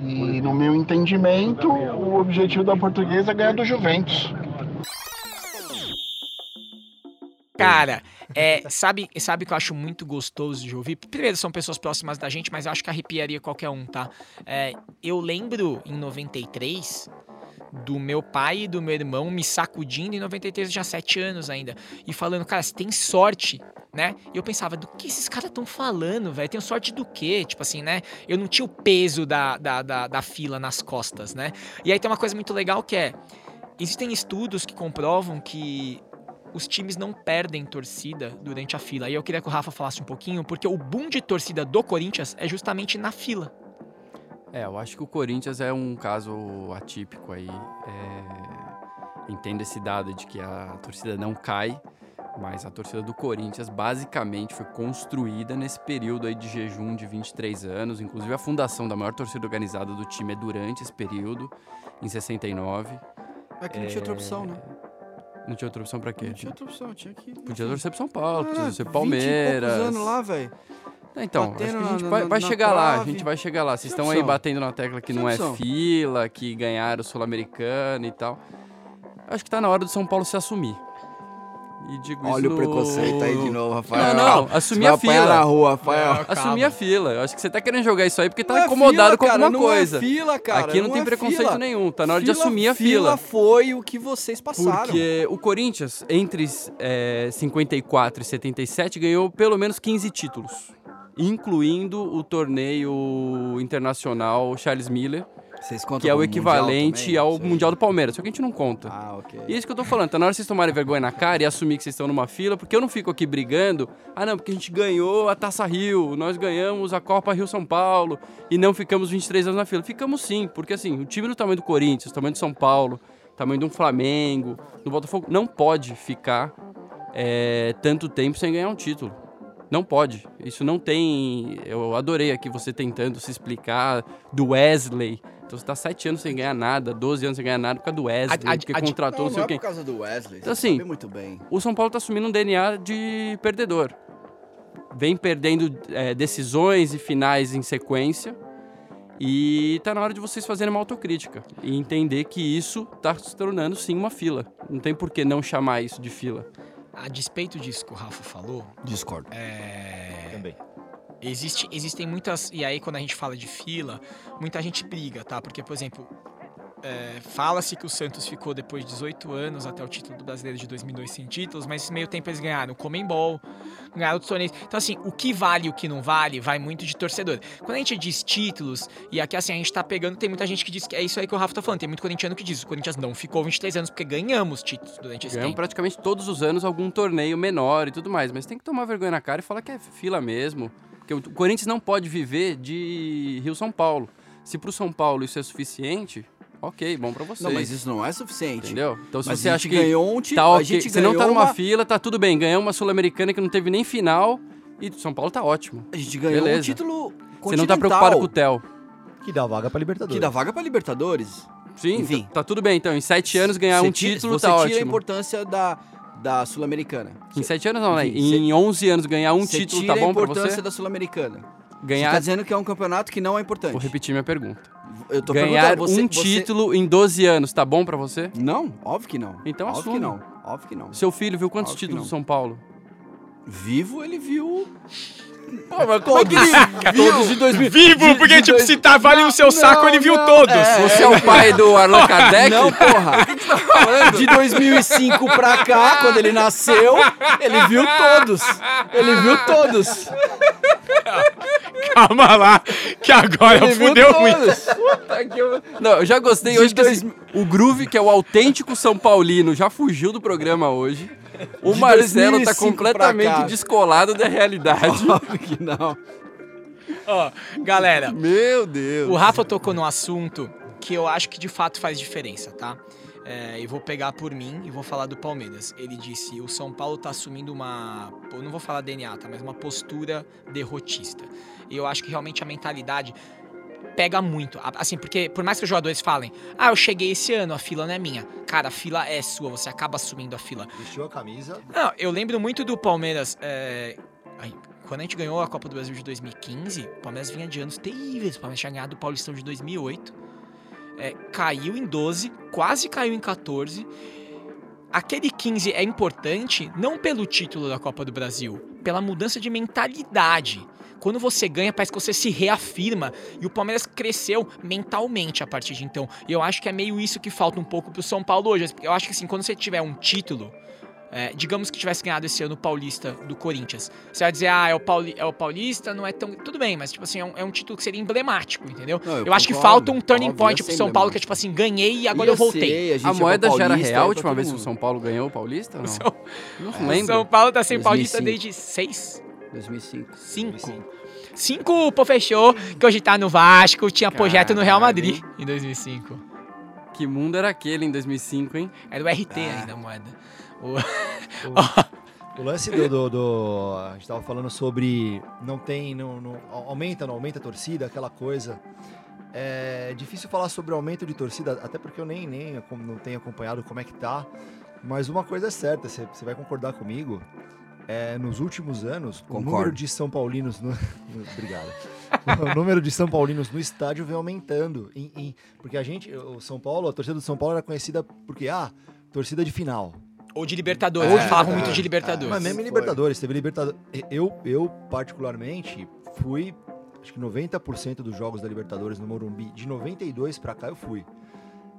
E no meu entendimento, o objetivo da portuguesa é ganhar do Juventus. Cara, é, sabe, sabe que eu acho muito gostoso de ouvir? Primeiro, são pessoas próximas da gente, mas eu acho que arrepiaria qualquer um, tá? É, eu lembro em 93 do meu pai e do meu irmão me sacudindo em 93, já 7 anos ainda, e falando, cara, você tem sorte né? E eu pensava, do que esses caras estão falando, velho? Tenho sorte do quê? Tipo assim, né? Eu não tinha o peso da, da, da, da, fila nas costas, né? E aí tem uma coisa muito legal que é: existem estudos que comprovam que os times não perdem torcida durante a fila. E eu queria que o Rafa falasse um pouquinho, porque o boom de torcida do Corinthians é justamente na fila. É, eu acho que o Corinthians é um caso atípico aí. É... Entendo esse dado de que a torcida não cai, mas a torcida do Corinthians basicamente foi construída nesse período aí de jejum de 23 anos. Inclusive a fundação da maior torcida organizada do time é durante esse período, em 69. É que não tinha outra opção, né? Não tinha outra opção pra quê? Não tinha outra opção, tinha que. Podia torcer pro São Paulo, podia torcer pro Palmeiras. anos lá, velho. Então, acho que a gente na, vai, na, vai na chegar trave. lá, a gente vai chegar lá. Vocês estão aí batendo na tecla que não é fila, que ganharam o Sul-Americano e tal. Acho que tá na hora do São Paulo se assumir. E digo Olha isso o preconceito aí de novo, Rafael. Não, não, assumir a fila. na rua, Rafael. Não, assumir a fila. Eu acho que você tá querendo jogar isso aí porque tá não incomodado é fila, com alguma cara, coisa. Não é fila, cara. Aqui não, não tem é preconceito fila. nenhum. Tá na hora fila, de assumir a fila. Fila foi o que vocês passaram. Porque o Corinthians, entre é, 54 e 77, ganhou pelo menos 15 títulos. Incluindo o torneio internacional Charles Miller, que é o equivalente ao Sei. Mundial do Palmeiras, só que a gente não conta. Ah, ok. E é isso que eu tô falando, tá na hora vocês tomarem vergonha na cara e assumir que vocês estão numa fila, porque eu não fico aqui brigando, ah não, porque a gente ganhou a Taça Rio, nós ganhamos a Copa Rio São Paulo e não ficamos 23 anos na fila. Ficamos sim, porque assim, o time do tamanho do Corinthians, do tamanho do São Paulo, tamanho de um Flamengo, do Botafogo, não pode ficar é, tanto tempo sem ganhar um título. Não pode. Isso não tem. Eu adorei aqui você tentando se explicar do Wesley. Então você tá sete anos sem ganhar nada, 12 anos sem ganhar nada por causa do Wesley, A- a- que a- contratou Não, não não sei é o quê. por causa do Wesley. Então, assim, muito bem. O São Paulo tá assumindo um DNA de perdedor. Vem perdendo é, decisões e finais em sequência. E tá na hora de vocês fazerem uma autocrítica. E entender que isso tá se tornando sim uma fila. Não tem por que não chamar isso de fila. A despeito disso que o Rafa falou, Discordo. é... Também. Existe, existem muitas. E aí, quando a gente fala de fila, muita gente briga, tá? Porque, por exemplo, é, fala-se que o Santos ficou depois de 18 anos até o título do brasileiro de 2002 sem títulos, mas nesse meio tempo eles ganharam o Comembol, ganharam outros torneios. Então, assim, o que vale e o que não vale vai muito de torcedor. Quando a gente diz títulos, e aqui assim, a gente tá pegando, tem muita gente que diz que é isso aí que o Rafa tá falando, tem muito corintiano que diz: o Corinthians não ficou 23 anos porque ganhamos títulos durante esse Ganham tempo. praticamente todos os anos algum torneio menor e tudo mais. Mas tem que tomar vergonha na cara e falar que é fila mesmo. Porque o Corinthians não pode viver de Rio-São Paulo. Se pro São Paulo isso é suficiente, ok, bom pra vocês. Não, mas isso não é suficiente. Entendeu? Então se Mas você a acha que ganhou um tá título. ok, a gente você não tá numa uma- fila, tá tudo bem. Ganhou uma Sul-Americana que não teve nem final e São Paulo tá ótimo. A gente ganhou Beleza. um título Você não tá preocupado com o Theo. Que dá vaga pra Libertadores. Que dá vaga pra Libertadores. Sim, Enfim. tá, tá tudo bem. Então, em sete anos ganhar Você um tira- título você tá tira a ótimo. importância da, da Sul-Americana. Em sete anos não, né? Em 11 anos ganhar um Você título tá bom a pra importância você? da Sul-Americana. Você Ganhar, tá dizendo que é um campeonato que não é importante. vou repetir minha pergunta. Eu tô Ganhar perguntando, você- um você- título em 12 anos tá bom pra você? Não, óbvio que não. Então óbvio assume. que não. Óbvio que não. Seu filho viu quantos Óbvio títulos do não. São Paulo? Vivo, ele viu. Pô, mas Como é que [LAUGHS] ele viu? Todos de 2000. Vivo, porque, tipo, se tava ali no seu saco, ele viu não, todos. é. Você é o pai do Arlan Kardec? Não, porra. [LAUGHS] De 2005 pra cá, quando ele nasceu, ele viu todos. Ele viu todos. [LAUGHS] Calma lá, que agora Ele viu fudeu muito. que eu- Não, eu já gostei De hoje que dois assim, o Groove, que é o autêntico São Paulino, já fugiu do programa hoje. O De Marcelo tá 2005 pra completamente descolado da realidade. [LAUGHS] Óbvio que não. Ó, galera, Meu Deus. o Rafa tocou num assunto que eu acho que de fato faz diferença, tá? É, e vou pegar por mim e vou falar do Palmeiras. Ele disse: o São Paulo tá assumindo uma. Eu não vou falar DNA, tá? Mas uma postura derrotista. E eu acho que realmente a mentalidade pega muito. Assim, porque por mais que os jogadores falem, ah, eu cheguei esse ano, a fila não é minha. Cara, a fila é sua, você acaba assumindo a fila. Vestiu a camisa. Não, eu lembro muito do Palmeiras. é, ai, Quando a gente ganhou a Copa do Brasil de 2015, o Palmeiras vinha de anos terríveis. O Palmeiras tinha ganhado o Paulistão de 2008. É, caiu em 12, quase caiu em 14. Aquele 15 é importante não pelo título da Copa do Brasil, pela mudança de mentalidade. Quando você ganha, parece que você se reafirma. E o Palmeiras cresceu mentalmente a partir de então. E eu acho que é meio isso que falta um pouco pro São Paulo hoje. Eu acho que assim, quando você tiver um título, é, digamos que tivesse ganhado esse ano o Paulista do Corinthians. Você vai dizer, ah, é o, Pauli é o Paulista, não é tão. Tudo bem, mas tipo assim, é um, é um título que seria emblemático, entendeu? Não, eu eu acho que falta um turning Óbvio, point ia pro ser São Paulo, que é tipo assim, ganhei e agora eu voltei. A moeda já era real a última vez que o São Paulo ganhou o Paulista? Não, São- não O [LAUGHS] lembro. São Paulo tá sem 2005. Paulista desde seis. 2005. Cinco. Cinco, pô, fechou. Que hoje tá no Vasco, tinha projeto no Real Madrid em 2005. Que mundo era aquele em 2005, hein? Era o RT ainda a moeda. O- [LAUGHS] O lance do, do- do- A gente tava falando sobre. Não tem. Não, não- aumenta, não aumenta a torcida, aquela coisa. É difícil falar sobre aumento de torcida, até porque eu nem, nem não tenho acompanhado como é que tá. Mas uma coisa é certa, você você vai concordar comigo. É, nos últimos anos, o Concordo. número de São Paulinos. No, no- [LAUGHS] obrigado. o número de São Paulinos no estádio vem aumentando. em- em- porque a gente, o São Paulo, a torcida do São Paulo era conhecida porque, ah, torcida de final. Ou de Libertadores. De falavam Libertadores. muito de Libertadores. Mas mesmo em Libertadores, teve Libertadores. Eu, eu, particularmente, fui. Acho que 90% dos jogos da Libertadores no Morumbi, de 92 pra cá eu fui.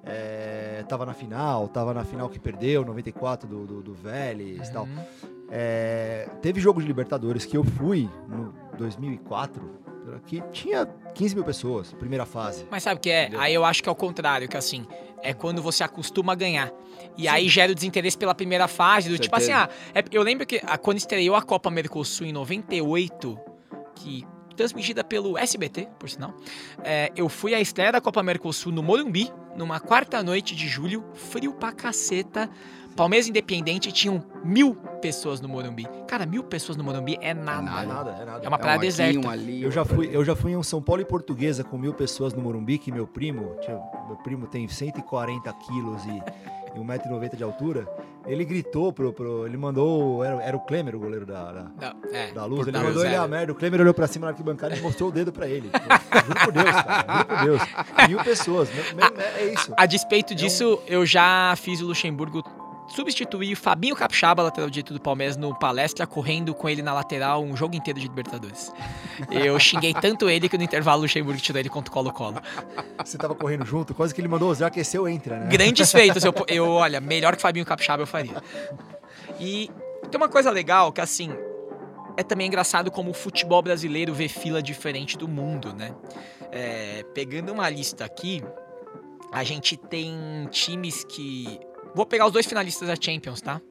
É, tava na final, tava na final que perdeu, 94 do, do, do Vélez e tal. Uhum. É, teve jogo de Libertadores que eu fui no 2004, que tinha 15 mil pessoas, primeira fase. Mas sabe o que é? Aí eu acho que é o contrário, que assim, é quando você acostuma a ganhar. E aí gera o desinteresse pela primeira fase, do tipo assim, ah, é- eu lembro que ah, quando estreou a Copa Mercosul em 98, que transmitida pelo SBT, por sinal, é, eu fui à estreia da Copa Mercosul no Morumbi, numa quarta noite de julho, frio pra caceta. Palmeiras Independente tinham mil pessoas no Morumbi. Cara, mil pessoas no Morumbi é nada. É nada, é nada. É uma praia um aqui, deserta. um ali, Eu já fui, eu já fui em um São Paulo e Portuguesa com mil pessoas no Morumbi, que meu primo, tinha- meu primo tem 140 quilos e, e 1,90m de altura. Ele gritou pro, pro- ele mandou, era, era o Klemer, o goleiro da, da, Não, é, da luz, ele mandou ele a merda. O Klemer olhou pra cima na arquibancada e mostrou o dedo pra ele. Juro por Deus, cara, juro por Deus. Mil pessoas, me- me- é, é isso. A despeito disso, eu já fiz o Luxemburgo substituir o Fabinho Capixaba, lateral direito do Palmeiras, no palestra, correndo com ele na lateral um jogo inteiro de Libertadores. Eu xinguei tanto ele que no intervalo o Luxemburgo tirou ele contra o Colo-Colo. Você tava correndo junto, quase que ele mandou já aqueceu, entra, né? Grandes feitos. Eu, eu, olha, melhor que Fabinho Capixaba eu faria. E tem uma coisa legal que, assim, é também engraçado como o futebol brasileiro vê fila diferente do mundo, né? É, pegando uma lista aqui, a gente tem times que. Vou pegar os dois finalistas da Champions, tá?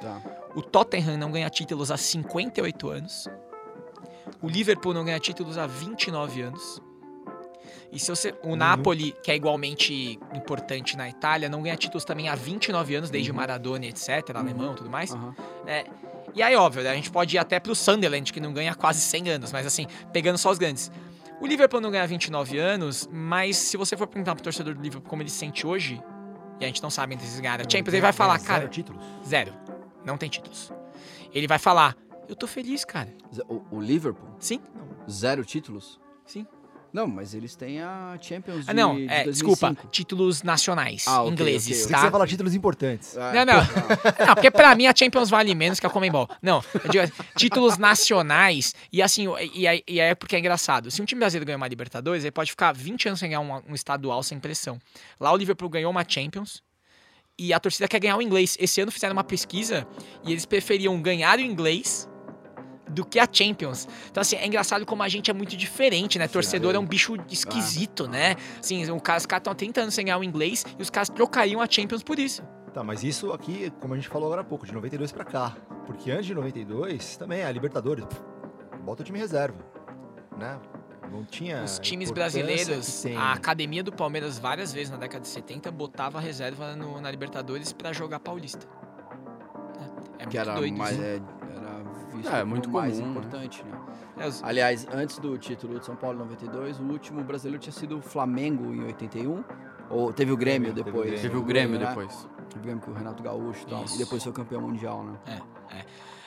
Tá. O Tottenham não ganha títulos há 58 anos. O Liverpool não ganha títulos há 29 anos. E se você, o Napoli, que é igualmente importante na Itália, não ganha títulos também há 29 anos, desde Maradona, etc., alemão e tudo mais. Aham. É, e aí, óbvio, né, a gente pode ir até pro Sunderland, que não ganha há quase 100 anos, mas assim, pegando só os grandes. O Liverpool não ganha há 29 anos, mas se você for perguntar pro torcedor do Liverpool como ele se sente hoje, e a gente não sabe entre esses ganhar a Champions, ele vai falar, Zero cara, títulos. zero, não tem títulos. Ele vai falar, eu tô feliz, cara. O, o Liverpool, Sim, zero títulos? Não, mas eles têm a Champions de, Ah, não, de é, 2005. desculpa, títulos nacionais, Ah, ok, ingleses, ok, ok. Você tá? vai falar títulos importantes. Ah, Não, não. [LAUGHS] Não, porque pra mim a Champions vale menos que a Comembol. Não, eu digo, títulos nacionais, e assim, e aí, e aí é porque é engraçado. Se um time brasileiro ganhar uma Libertadores, ele pode ficar 20 anos sem ganhar um, um estadual sem pressão. Lá o Liverpool ganhou uma Champions, e a torcida quer ganhar o inglês. Esse ano fizeram uma pesquisa, e eles preferiam ganhar o inglês do que a Champions. Então, assim, é engraçado como a gente é muito diferente, né? Torcedor é um bicho esquisito, né? Assim, os caras estão há 30 anos sem ganhar o inglês e os caras trocariam a Champions por isso. Tá, mas isso aqui, como a gente falou agora há pouco, de 92 pra cá. Porque antes de 92, também a Libertadores, bota o time reserva, né? Não tinha Os times brasileiros, a academia do Palmeiras várias vezes na década de 70 botava reserva no- na Libertadores pra jogar Paulista. É, é que muito era doido mais, isso. é, visto É, muito mais comum, né? importante, né? É, os- Aliás, antes do título de São Paulo em 92, o último brasileiro tinha sido o Flamengo em 81. Ou teve o Grêmio Teve o depois. Grêmio. Teve o Grêmio né? depois. Teve o Grêmio com o Renato Gaúcho e tal. Isso. E depois foi campeão mundial, né?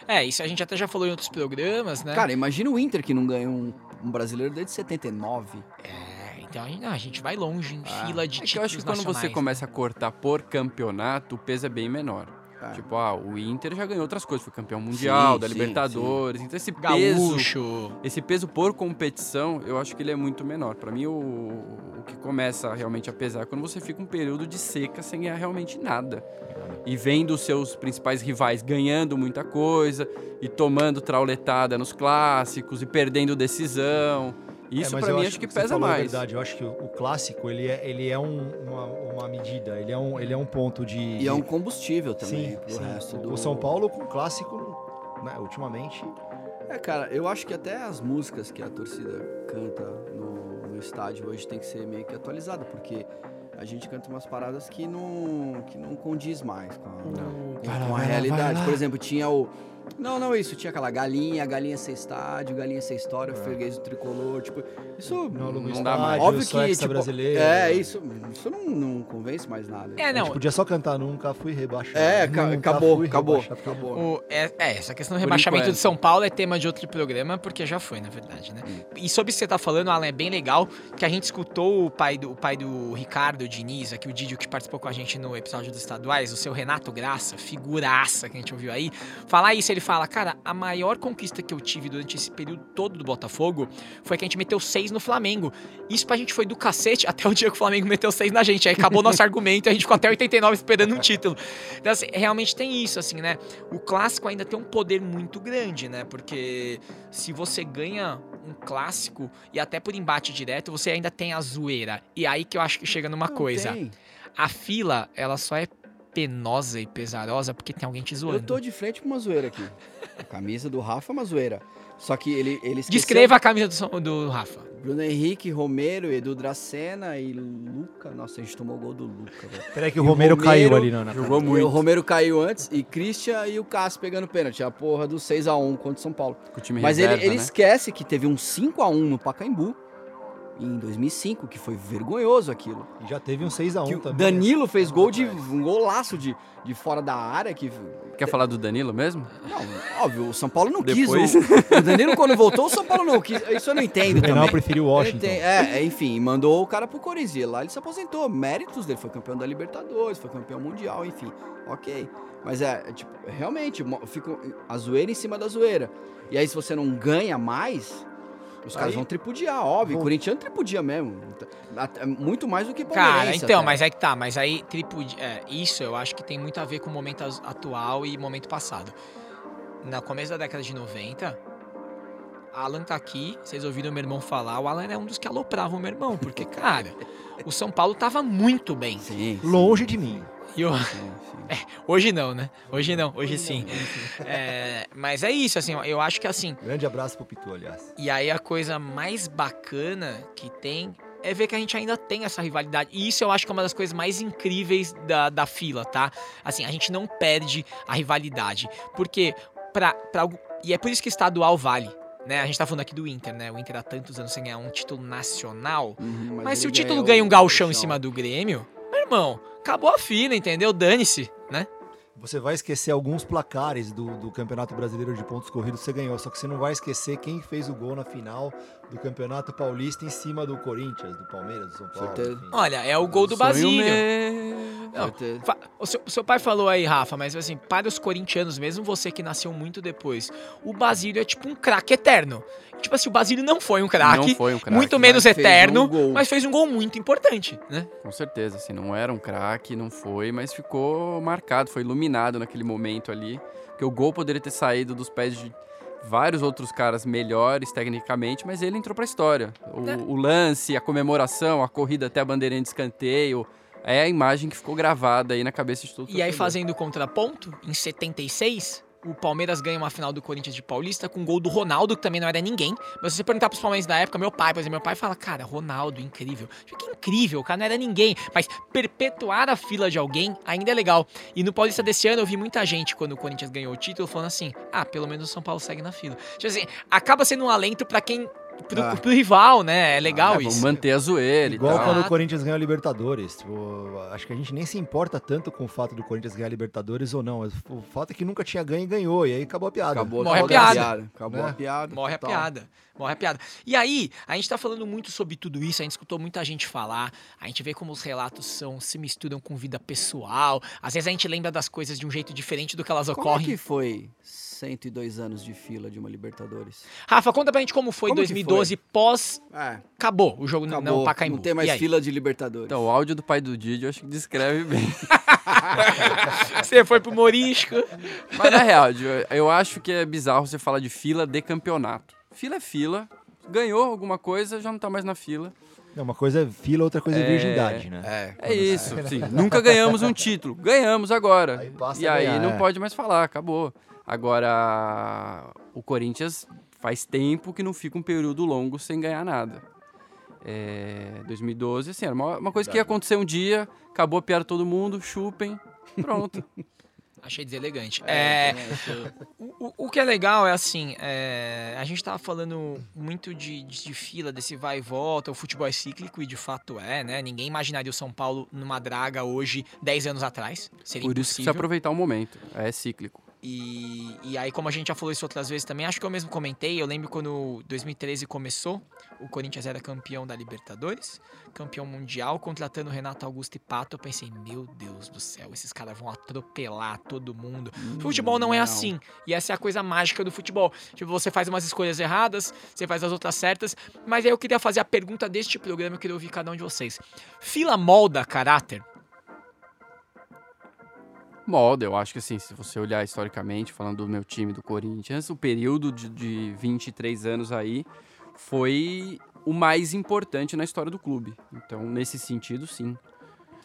É, isso a gente até já falou em outros programas, né? Cara, imagina o Inter que não ganhou um, um brasileiro desde 79. É, então a gente, não, a gente vai longe em Ah, fila de É que eu títulos acho que quando você nacionais, né? começa a cortar por campeonato, o peso é bem menor. É. Tipo, ah, o Inter já ganhou outras coisas, foi campeão mundial, Sim, da sim, Libertadores. Então esse peso, Gaúcho. esse peso por competição, eu acho que ele é muito menor. Pra mim, o, o que começa realmente a pesar é quando você fica um período de seca sem ganhar realmente nada. E vendo os seus principais rivais ganhando muita coisa e tomando trauletada nos clássicos e perdendo decisão. Isso É, mas pra eu mim acho que você pesa mais. verdade, eu acho que o, o clássico, ele é, ele é um- uma, uma medida, ele é um, ele é um ponto de... E é um combustível também Sim, pro sim. resto O- do... O São Paulo com o clássico né, ultimamente. É, cara, eu acho que até as músicas que a torcida canta no, no estádio hoje tem que ser meio que atualizada, porque a gente canta umas paradas que não, que não condiz mais com a, com- a realidade. Por exemplo, tinha o. Não, não, isso. Tinha aquela galinha, galinha sem estádio, galinha sem história, freguês do tricolor. Tipo, isso Não, Não o dá mais. Óbvio só que, tipo, brasileiro. é, isso, isso não, não convence mais nada. É, A gente não. podia só cantar Nunca Fui Rebaixado. É, acabou, fui acabou, acabou. O- é, é, essa questão do Por rebaixamento enquanto. de São Paulo é tema de outro programa, porque já foi, na verdade, né? E sobre o que você tá falando, Alan, é bem legal que a gente escutou o pai do, o pai do Ricardo o Diniz, aqui o Didio que participou com a gente no episódio dos estaduais, o seu Renato Graça, figuraça que a gente ouviu aí, falar isso, ele fala, cara, a maior conquista que eu tive durante esse período todo do Botafogo foi que a gente meteu seis no Flamengo. Isso pra gente foi do cacete até o dia que o Flamengo meteu seis na gente. Aí acabou nosso argumento e a gente ficou até 89 esperando um título. Então, assim, realmente tem isso, assim, né? O clássico ainda tem um poder muito grande, né? Porque se você ganha um clássico e até por embate direto, você ainda tem a zoeira. E aí que eu acho que chega numa Não, coisa. tem. A fila, ela só é penosa e pesarosa porque tem alguém te zoando. Eu tô de frente com uma zoeira aqui. A camisa do Rafa é uma zoeira. Só que ele, ele esqueceu- Descreva a camisa do, do Rafa. Bruno Henrique, Romero, Edu Dracena e Luca. Nossa, a gente tomou o gol do Luca, velho. Peraí que o E o Romero, Romero caiu ali na, na Jogou muito. o Romero caiu antes e Christian e o Cássio pegando pênalti. A porra do 6x1 contra o São Paulo. O time Mas reserva, ele, ele né? esquece que teve um 5x1 no Pacaembu em 2005, que foi vergonhoso aquilo. E já teve um 6x1 Que o também. Danilo né? fez gol de um golaço de, de fora da área que Quer falar do Danilo mesmo? Não, óbvio, o São Paulo não Depois- quis. O, o Danilo, quando voltou, o São Paulo não quis. Isso eu não entendo O também. preferiu o Ele Washington. tem- é, é, enfim, mandou o cara pro Corinthians. Lá ele se aposentou. Méritos dele. Foi campeão da Libertadores, foi campeão mundial, enfim. Ok. Mas é, é, tipo, realmente, fica a zoeira em cima da zoeira. E aí, se você não ganha mais, os caras Aí- vão tripudiar, óbvio. Vão- corintiano tripudia mesmo. Até- Muito mais do que palmeirense. Cara, então, até. mas é que tá, mas aí tripud... é, isso eu acho que tem muito a ver com o momento atual e momento passado. No começo da década de 90, Alan tá aqui, vocês ouviram meu irmão falar, o Alan é um dos que alopravam o meu irmão, porque, cara, o São Paulo tava muito bem. Sim, sim, Longe de mim. E o- sim. [LAUGHS] Hoje não, né? Hoje não, hoje sim. [LAUGHS] É, mas é isso, assim, eu acho que assim, Grande abraço pro Pitu, aliás. E aí a coisa mais bacana que tem é ver que a gente ainda tem essa rivalidade. E isso eu acho que é uma das coisas mais incríveis da, da fila, tá? Assim, a gente não perde a rivalidade. Porque, pra, pra, e é por isso que estadual vale. Né? A gente tá falando aqui do Inter, né? O Inter há tantos anos sem ganhar um título nacional. Uhum, Mas, se ele o título ganha um galchão em cima do Grêmio, irmão, acabou a fila, entendeu? Dane-se, né? Você vai esquecer alguns placares do, do Campeonato Brasileiro de pontos corridos que você ganhou, só que você não vai esquecer quem fez o gol na final do Campeonato Paulista em cima do Corinthians, do Palmeiras, do São Paulo. Enfim. Olha, é o gol do Basílio. Não, O seu, o seu pai falou aí, Rafa, mas assim, para os corintianos, mesmo você que nasceu muito depois, o Basílio é tipo um craque eterno. Tipo assim, o Basílio não foi um craque, um muito menos mas fez eterno, um mas fez um gol muito importante, né? Com certeza, assim, não era um craque, não foi, mas ficou marcado, foi iluminado naquele momento ali. Porque o gol poderia ter saído dos pés de vários outros caras melhores tecnicamente, mas ele entrou pra história. O, É. o lance, a comemoração, a corrida até a bandeirinha de escanteio, é a imagem que ficou gravada aí na cabeça de todo E aí, fazendo o contraponto, em 76, o Palmeiras ganha uma final do Corinthians de Paulista com um gol do Ronaldo, que também não era ninguém. Mas se você perguntar pros palmeirenses da época, meu pai, por exemplo, meu pai fala, cara, Ronaldo, incrível. Que incrível, o cara não era ninguém. Mas perpetuar a fila de alguém ainda é legal. E no Paulista desse ano, eu vi muita gente, quando o Corinthians ganhou o título, falando assim, ah, pelo menos o São Paulo segue na fila. Tipo assim, acaba sendo um alento pra quem... Pro, Ah. pro rival, né? É legal Ah, vamos isso. manter a zoeira Igual e tal. quando o Ah. Corinthians ganhou a Libertadores. Tipo, acho que a gente nem se importa tanto com o fato do Corinthians ganhar a Libertadores ou não. O fato é que nunca tinha ganho e ganhou. E aí acabou a piada. Acabou, Morre a acabou piada. Acabou Né? a piada. Morre a piada. Morre a piada. E aí, a gente tá falando muito sobre tudo isso, a gente escutou muita gente falar, a gente vê como os relatos são, se misturam com vida pessoal. Às vezes a gente lembra das coisas de um jeito diferente do que elas Como é ocorrem. que foi 102 anos de fila de uma Libertadores? Rafa, conta pra gente como foi Como que 2012 pós. É, Acabou o jogo acabou. no Pacaembu. Não tem mais fila de Libertadores. Então, o áudio do pai do Didi eu acho que descreve bem. [LAUGHS] Você foi pro Morisco. Mas na real, eu acho que é bizarro você falar de fila de campeonato. Fila é fila. Ganhou alguma coisa, já não tá mais na fila. Não, uma coisa é fila, outra coisa é, É. virgindade, né? É, É isso, sim. Nunca ganhamos um título. Ganhamos agora. Aí e aí ganhar, não é. pode mais falar, acabou. Agora, o Corinthians faz tempo que não fica um período longo sem ganhar nada. É, 2012, assim, era uma, uma coisa que ia acontecer um dia, acabou a piada todo mundo, chupem, pronto. [LAUGHS] Achei deselegante. É, o, o- o que é legal é assim, é, a gente tava falando muito de, de, de fila, desse vai e volta, o futebol é cíclico e de fato é, né? Ninguém imaginaria o São Paulo numa draga hoje, 10 anos atrás. Seria Por isso que precisa impossível. aproveitar o momento, é cíclico. E, e aí, como a gente já falou isso outras vezes também, acho que eu mesmo comentei, eu lembro quando 2013 começou, o Corinthians era campeão da Libertadores, campeão mundial, contratando Renato Augusto e Pato, eu pensei, meu Deus do céu, esses caras vão atropelar todo mundo. futebol não é não. assim, e essa é a coisa mágica do futebol. Tipo, você faz umas escolhas erradas, você faz as outras certas, mas aí eu queria fazer a pergunta deste programa, eu queria ouvir cada um de vocês. Fila molda caráter? Molda, eu acho que assim, se você olhar historicamente, falando do meu time do Corinthians, o período de, de 23 anos aí foi o mais importante na história do clube. Então, nesse sentido, sim.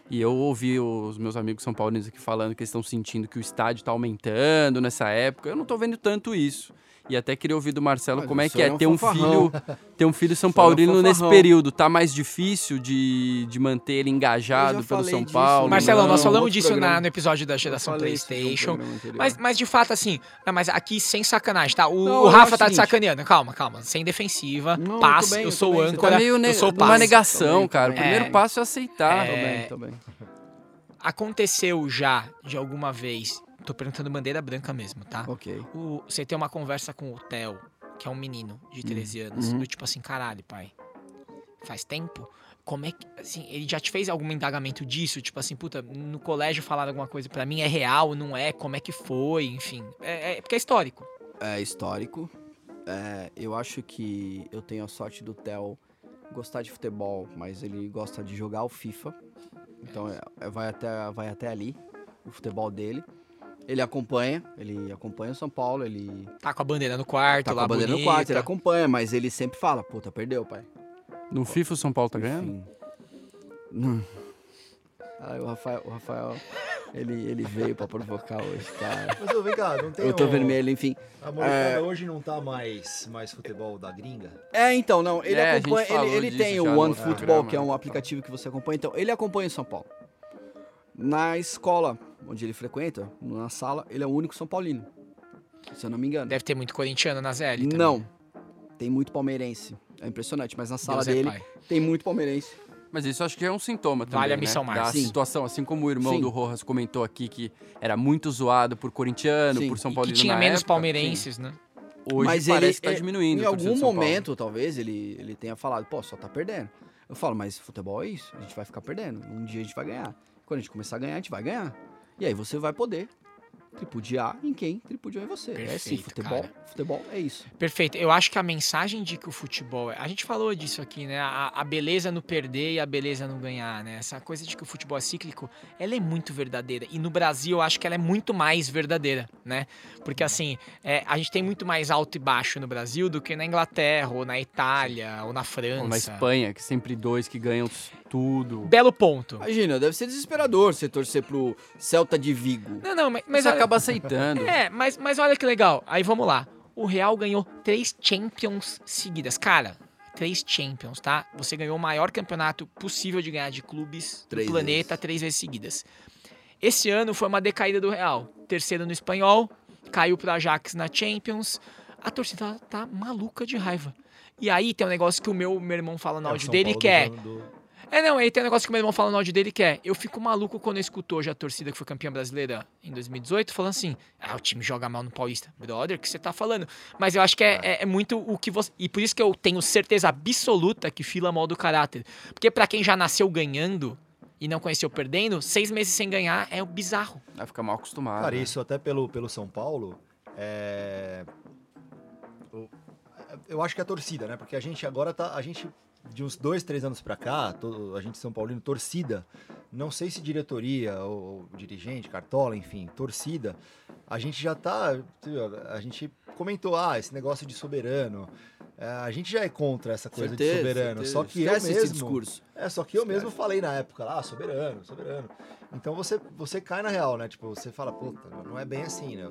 E eu ouvi os meus amigos são paulinos aqui falando que eles estão sentindo que o estádio está aumentando nessa época. Eu não tô vendo tanto isso. E até queria ouvir do Marcelo Mas como é que é é um ter um filho, ter um filho São O senhor é um Paulino nesse período. Tá mais difícil de, de manter ele engajado Eu pelo São disso, Paulo. Marcelão, nós falamos outro disso na- no episódio da geração Eu PlayStation. Mas, mas de fato, assim, não, mas aqui sem sacanagem, tá? O, Não, o eu Rafa tá o te sacaneando. Calma, calma. Sem defensiva. Não, eu paz, tô bem, eu eu sou tô o bem, âncora. Tá meio ne- eu sou paz. negação, Tô bem, cara. O tô primeiro É. passo é aceitar. Tô É, bem, tô bem. Aconteceu já, de alguma vez, tô perguntando bandeira branca mesmo, tá? Ok. O- você tem uma conversa com o Theo, que é um menino de 13 anos, Uhum. do tipo assim, caralho, pai, faz tempo? Como é que, assim, ele já te fez algum indagamento disso? Tipo assim, puta, no colégio falaram alguma coisa pra mim, é real, não é? Como é que foi? Enfim, é, é- porque é histórico. É histórico. É, eu acho que eu tenho a sorte do Theo gostar de futebol, mas ele gosta de jogar o FIFA. Então é- é- vai, até, vai até ali o futebol dele. Ele acompanha, ele acompanha o São Paulo, ele Tá com a bandeira no quarto, tá com lá a bandeira no bonita. quarto, ele acompanha, mas ele sempre fala, puta, perdeu, pai. No FIFA o São Paulo tá ganhando? Enfim. [LAUGHS] Ai, o Rafael, o Rafael ele, ele veio pra provocar hoje, cara. Mas ô, vem cá, não tem Eu tô um- vermelho, enfim. A molecada É. hoje não tá mais, mais futebol da gringa? É, então, não, ele É, acompanha, ele, ele tem o no One Football, programa, que é um né? aplicativo que você acompanha, então ele acompanha o São Paulo. Na escola onde ele frequenta, na sala, ele é o único São Paulino, se eu não me engano. Deve ter muito corintiano na ZL também. Não, tem muito palmeirense, é impressionante, mas na sala Deus é dele pai. tem muito palmeirense. Mas isso acho que é um sintoma também, Vale a né? missão Da Márcio. Sim. situação, assim como o irmão Sim. do Rojas comentou aqui que era muito zoado por corintiano, Sim. por São E Paulo que tinha menos palmeirenses, né? Hoje mas parece ele, que tá é, diminuindo. Em algum momento, talvez, ele, ele tenha falado, pô, só tá perdendo. Eu falo, mas futebol é isso, a gente vai ficar perdendo. Um dia a gente vai ganhar. Quando a gente começar a ganhar, a gente vai ganhar. E aí você vai poder tripudiar em quem tripudiou em você. é assim, Perfeito, futebol, cara. futebol é isso. Perfeito. Eu acho que a mensagem de que o futebol. é- A gente falou disso aqui, né? A, a beleza no perder e a beleza no ganhar, né? Essa coisa de que o futebol é cíclico, ela é muito verdadeira. E no Brasil, eu acho que ela é muito mais verdadeira, né? Porque assim, é, a gente tem muito mais alto e baixo no Brasil do que na Inglaterra, ou na Itália, ou na França. Ou na Espanha, que sempre dois que ganham tudo. Belo ponto. Imagina, deve ser desesperador você torcer pro Celta de Vigo. Não, não, mas, Mas você olha- acaba aceitando. É, mas, mas olha que legal. Aí vamos lá. O Real ganhou três Champions seguidas. Cara, três Champions, tá? Você ganhou o maior campeonato possível de ganhar de clubes Três do planeta vezes. três vezes seguidas. Esse ano foi uma decaída do Real. Terceiro no espanhol, caiu pro Ajax na Champions. A torcida tá maluca de raiva. E aí tem um negócio que o meu, meu irmão fala no É, áudio São dele Paulo que é. do- É, não, aí tem um negócio que o meu irmão fala no áudio dele que é: eu fico maluco quando eu escuto hoje a torcida que foi campeã brasileira em 2018 falando assim: ah, o time joga mal no Paulista. Brother, o que você tá falando? Mas eu acho que é, é- é muito o que você. E por isso que eu tenho certeza absoluta que fila molda o caráter. Porque pra quem já nasceu ganhando e não conheceu perdendo, seis meses sem ganhar é bizarro. Vai ficar mal acostumado. Cara, né? isso até pelo, pelo São Paulo, é... Eu acho que é a torcida, né? Porque a gente agora tá... A gente, de uns dois, três anos pra cá, to- a gente São Paulino, torcida, não sei se diretoria ou, ou dirigente, cartola, enfim, torcida, a gente já tá... A gente comentou, ah, esse negócio de soberano... é, a gente já é contra essa coisa de Certeza, soberano. certeza. Só que Esquece eu esse mesmo... discurso. É, só que eu mesmo falei na época lá, ah, soberano, soberano. Então você, você cai na real, né? Tipo, você fala, puta, não é bem assim, né?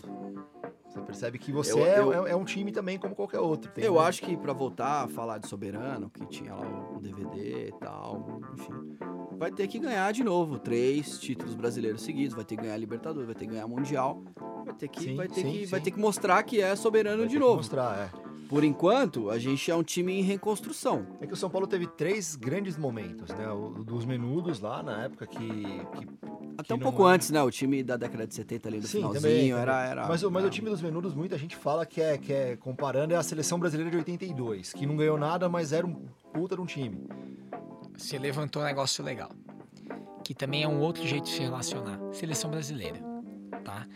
Você percebe que você Eu- é, eu- é- é um time também como qualquer outro. Tem Eu acho que pra voltar a falar de Soberano, que tinha lá o DVD e tal, enfim, vai ter que ganhar de novo três títulos brasileiros seguidos, vai ter que ganhar Libertadores, vai ter que ganhar Mundial, vai ter que, Sim, vai ter sim, que, vai sim. ter que mostrar que é soberano vai de ter que novo. Mostrar, é. Por enquanto, a gente é um time em reconstrução. É que o São Paulo teve três grandes momentos, né? O dos menudos lá na época que. que Até que um pouco antes, né? O time da década de 70 ali do Sim, finalzinho também. era, também. era. mas, o- mas o era- time dos menudos, muita gente fala que é, que é comparando, é a seleção brasileira de 82, que não ganhou nada, mas era um puta de um time. Você levantou um negócio legal. Que também é um outro jeito de se relacionar. Seleção brasileira, tá?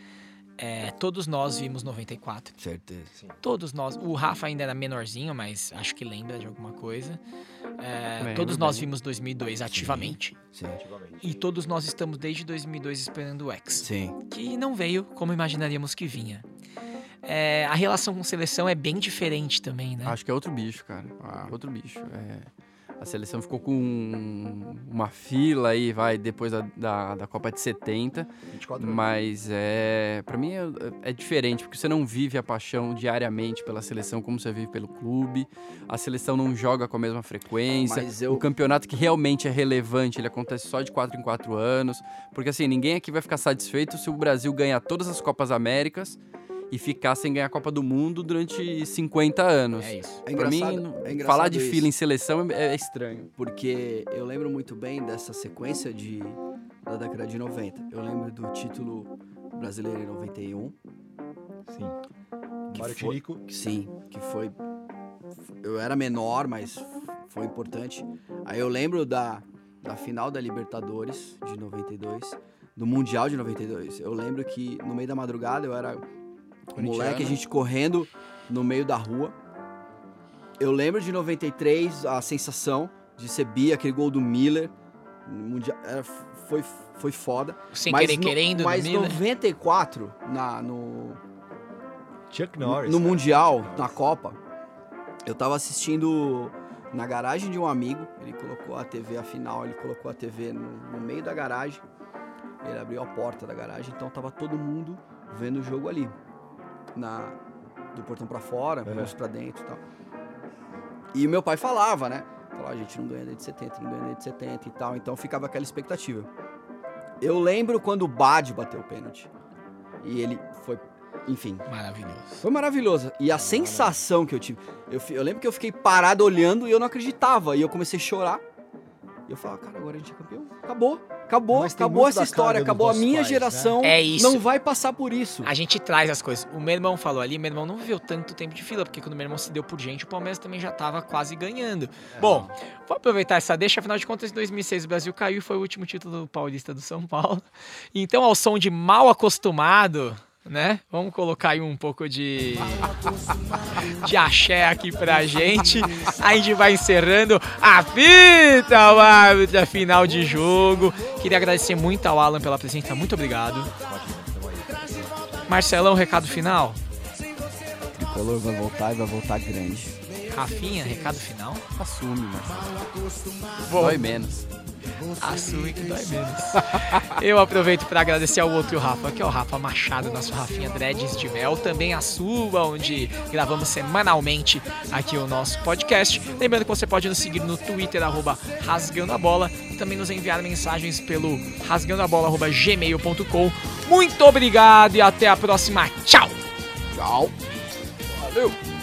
É, todos nós vimos 94. Certeza. Todos nós. O Rafa ainda era menorzinho, mas acho que lembra de alguma coisa. É, todos nós vimos 2002 ativamente. Sim. E todos nós estamos desde 2002 esperando o X. Sim. Que não veio como imaginaríamos que vinha. É, a relação com seleção é bem diferente também, né? Acho que é outro bicho, cara. Ah. Outro bicho. É, a seleção ficou com uma fila aí, vai, depois da, da, da Copa de 70. 24 anos. Mas é. Pra mim é, é diferente, porque você não vive a paixão diariamente pela seleção como você vive pelo clube. A seleção não joga com a mesma frequência. Eu- O campeonato que realmente é relevante, ele acontece só de 4 em 4 anos. Porque assim, ninguém aqui vai ficar satisfeito se o Brasil ganhar todas as Copas Américas e ficar sem ganhar a Copa do Mundo durante 50 anos. É isso. É Pra mim, é falar de isso. fila em seleção é, é estranho. Porque eu lembro muito bem dessa sequência de, da década de 90. Eu lembro do título brasileiro em 91. Sim. que Mário foi- Sim, que foi. Eu era menor, mas foi importante. Aí eu lembro da, da final da Libertadores de 92, do Mundial de 92. Eu lembro que no meio da madrugada eu era moleque, a gente correndo no meio da rua. Eu lembro de 93, a sensação de ser bi, aquele gol do Miller. no Mundial, era- foi, foi foda. Sem mas querer no- querendo, do Mas Miller. 94, na, no, Chuck Norris. no cara. Mundial, Chuck na. Copa, eu tava assistindo na garagem de um amigo. Ele colocou a TV, a final, ele colocou a TV no, no meio da garagem. Ele abriu a porta da garagem, então tava todo mundo vendo o jogo ali. Na, do portão pra fora, Uhum. uns pra dentro e tal. E o meu pai falava, né? Falava, a gente não ganha desde 70, não ganha desde 70 e tal. Então ficava aquela expectativa. Eu lembro quando o Bad bateu o pênalti. E ele foi, enfim, Maravilhoso. foi maravilhoso. E a sensação que eu tive. Eu, eu lembro que eu fiquei parado olhando e eu não acreditava. E eu comecei a chorar. E eu falava, cara, agora a gente é campeão. Acabou. Acabou. Mas Acabou essa história. Acabou a minha pais, né? geração. É isso. Não vai passar por isso. A gente traz as coisas. O meu irmão falou ali, meu irmão não viveu tanto tempo de fila, porque quando meu irmão se deu por gente, o Palmeiras também já tava quase ganhando. Bom, vou aproveitar essa deixa, afinal de contas, em 2006 o Brasil caiu e foi o último título paulista do São Paulo. Então, ao som de mal acostumado, né? Vamos colocar aí um pouco de de axé aqui pra gente. A gente vai encerrando a fita, o árbitro, final de jogo. Queria agradecer muito ao Alan pela presença, muito obrigado. Marcelão, recado final. O tricolor vai voltar e vai voltar grande. Rafinha, recado final. Assume, Marcelo. Dói menos. Assume que dói menos. Eu aproveito para agradecer ao outro Rafa, que é o Rafa Machado, nosso Rafinha Dreads de Mel, também a sua, onde gravamos semanalmente aqui o nosso podcast. Lembrando que você pode nos seguir no Twitter, arroba rasgando a bola, e também nos enviar mensagens pelo rasgandoabola.gmail.com. Muito obrigado e até a próxima. Tchau! Tchau. Valeu.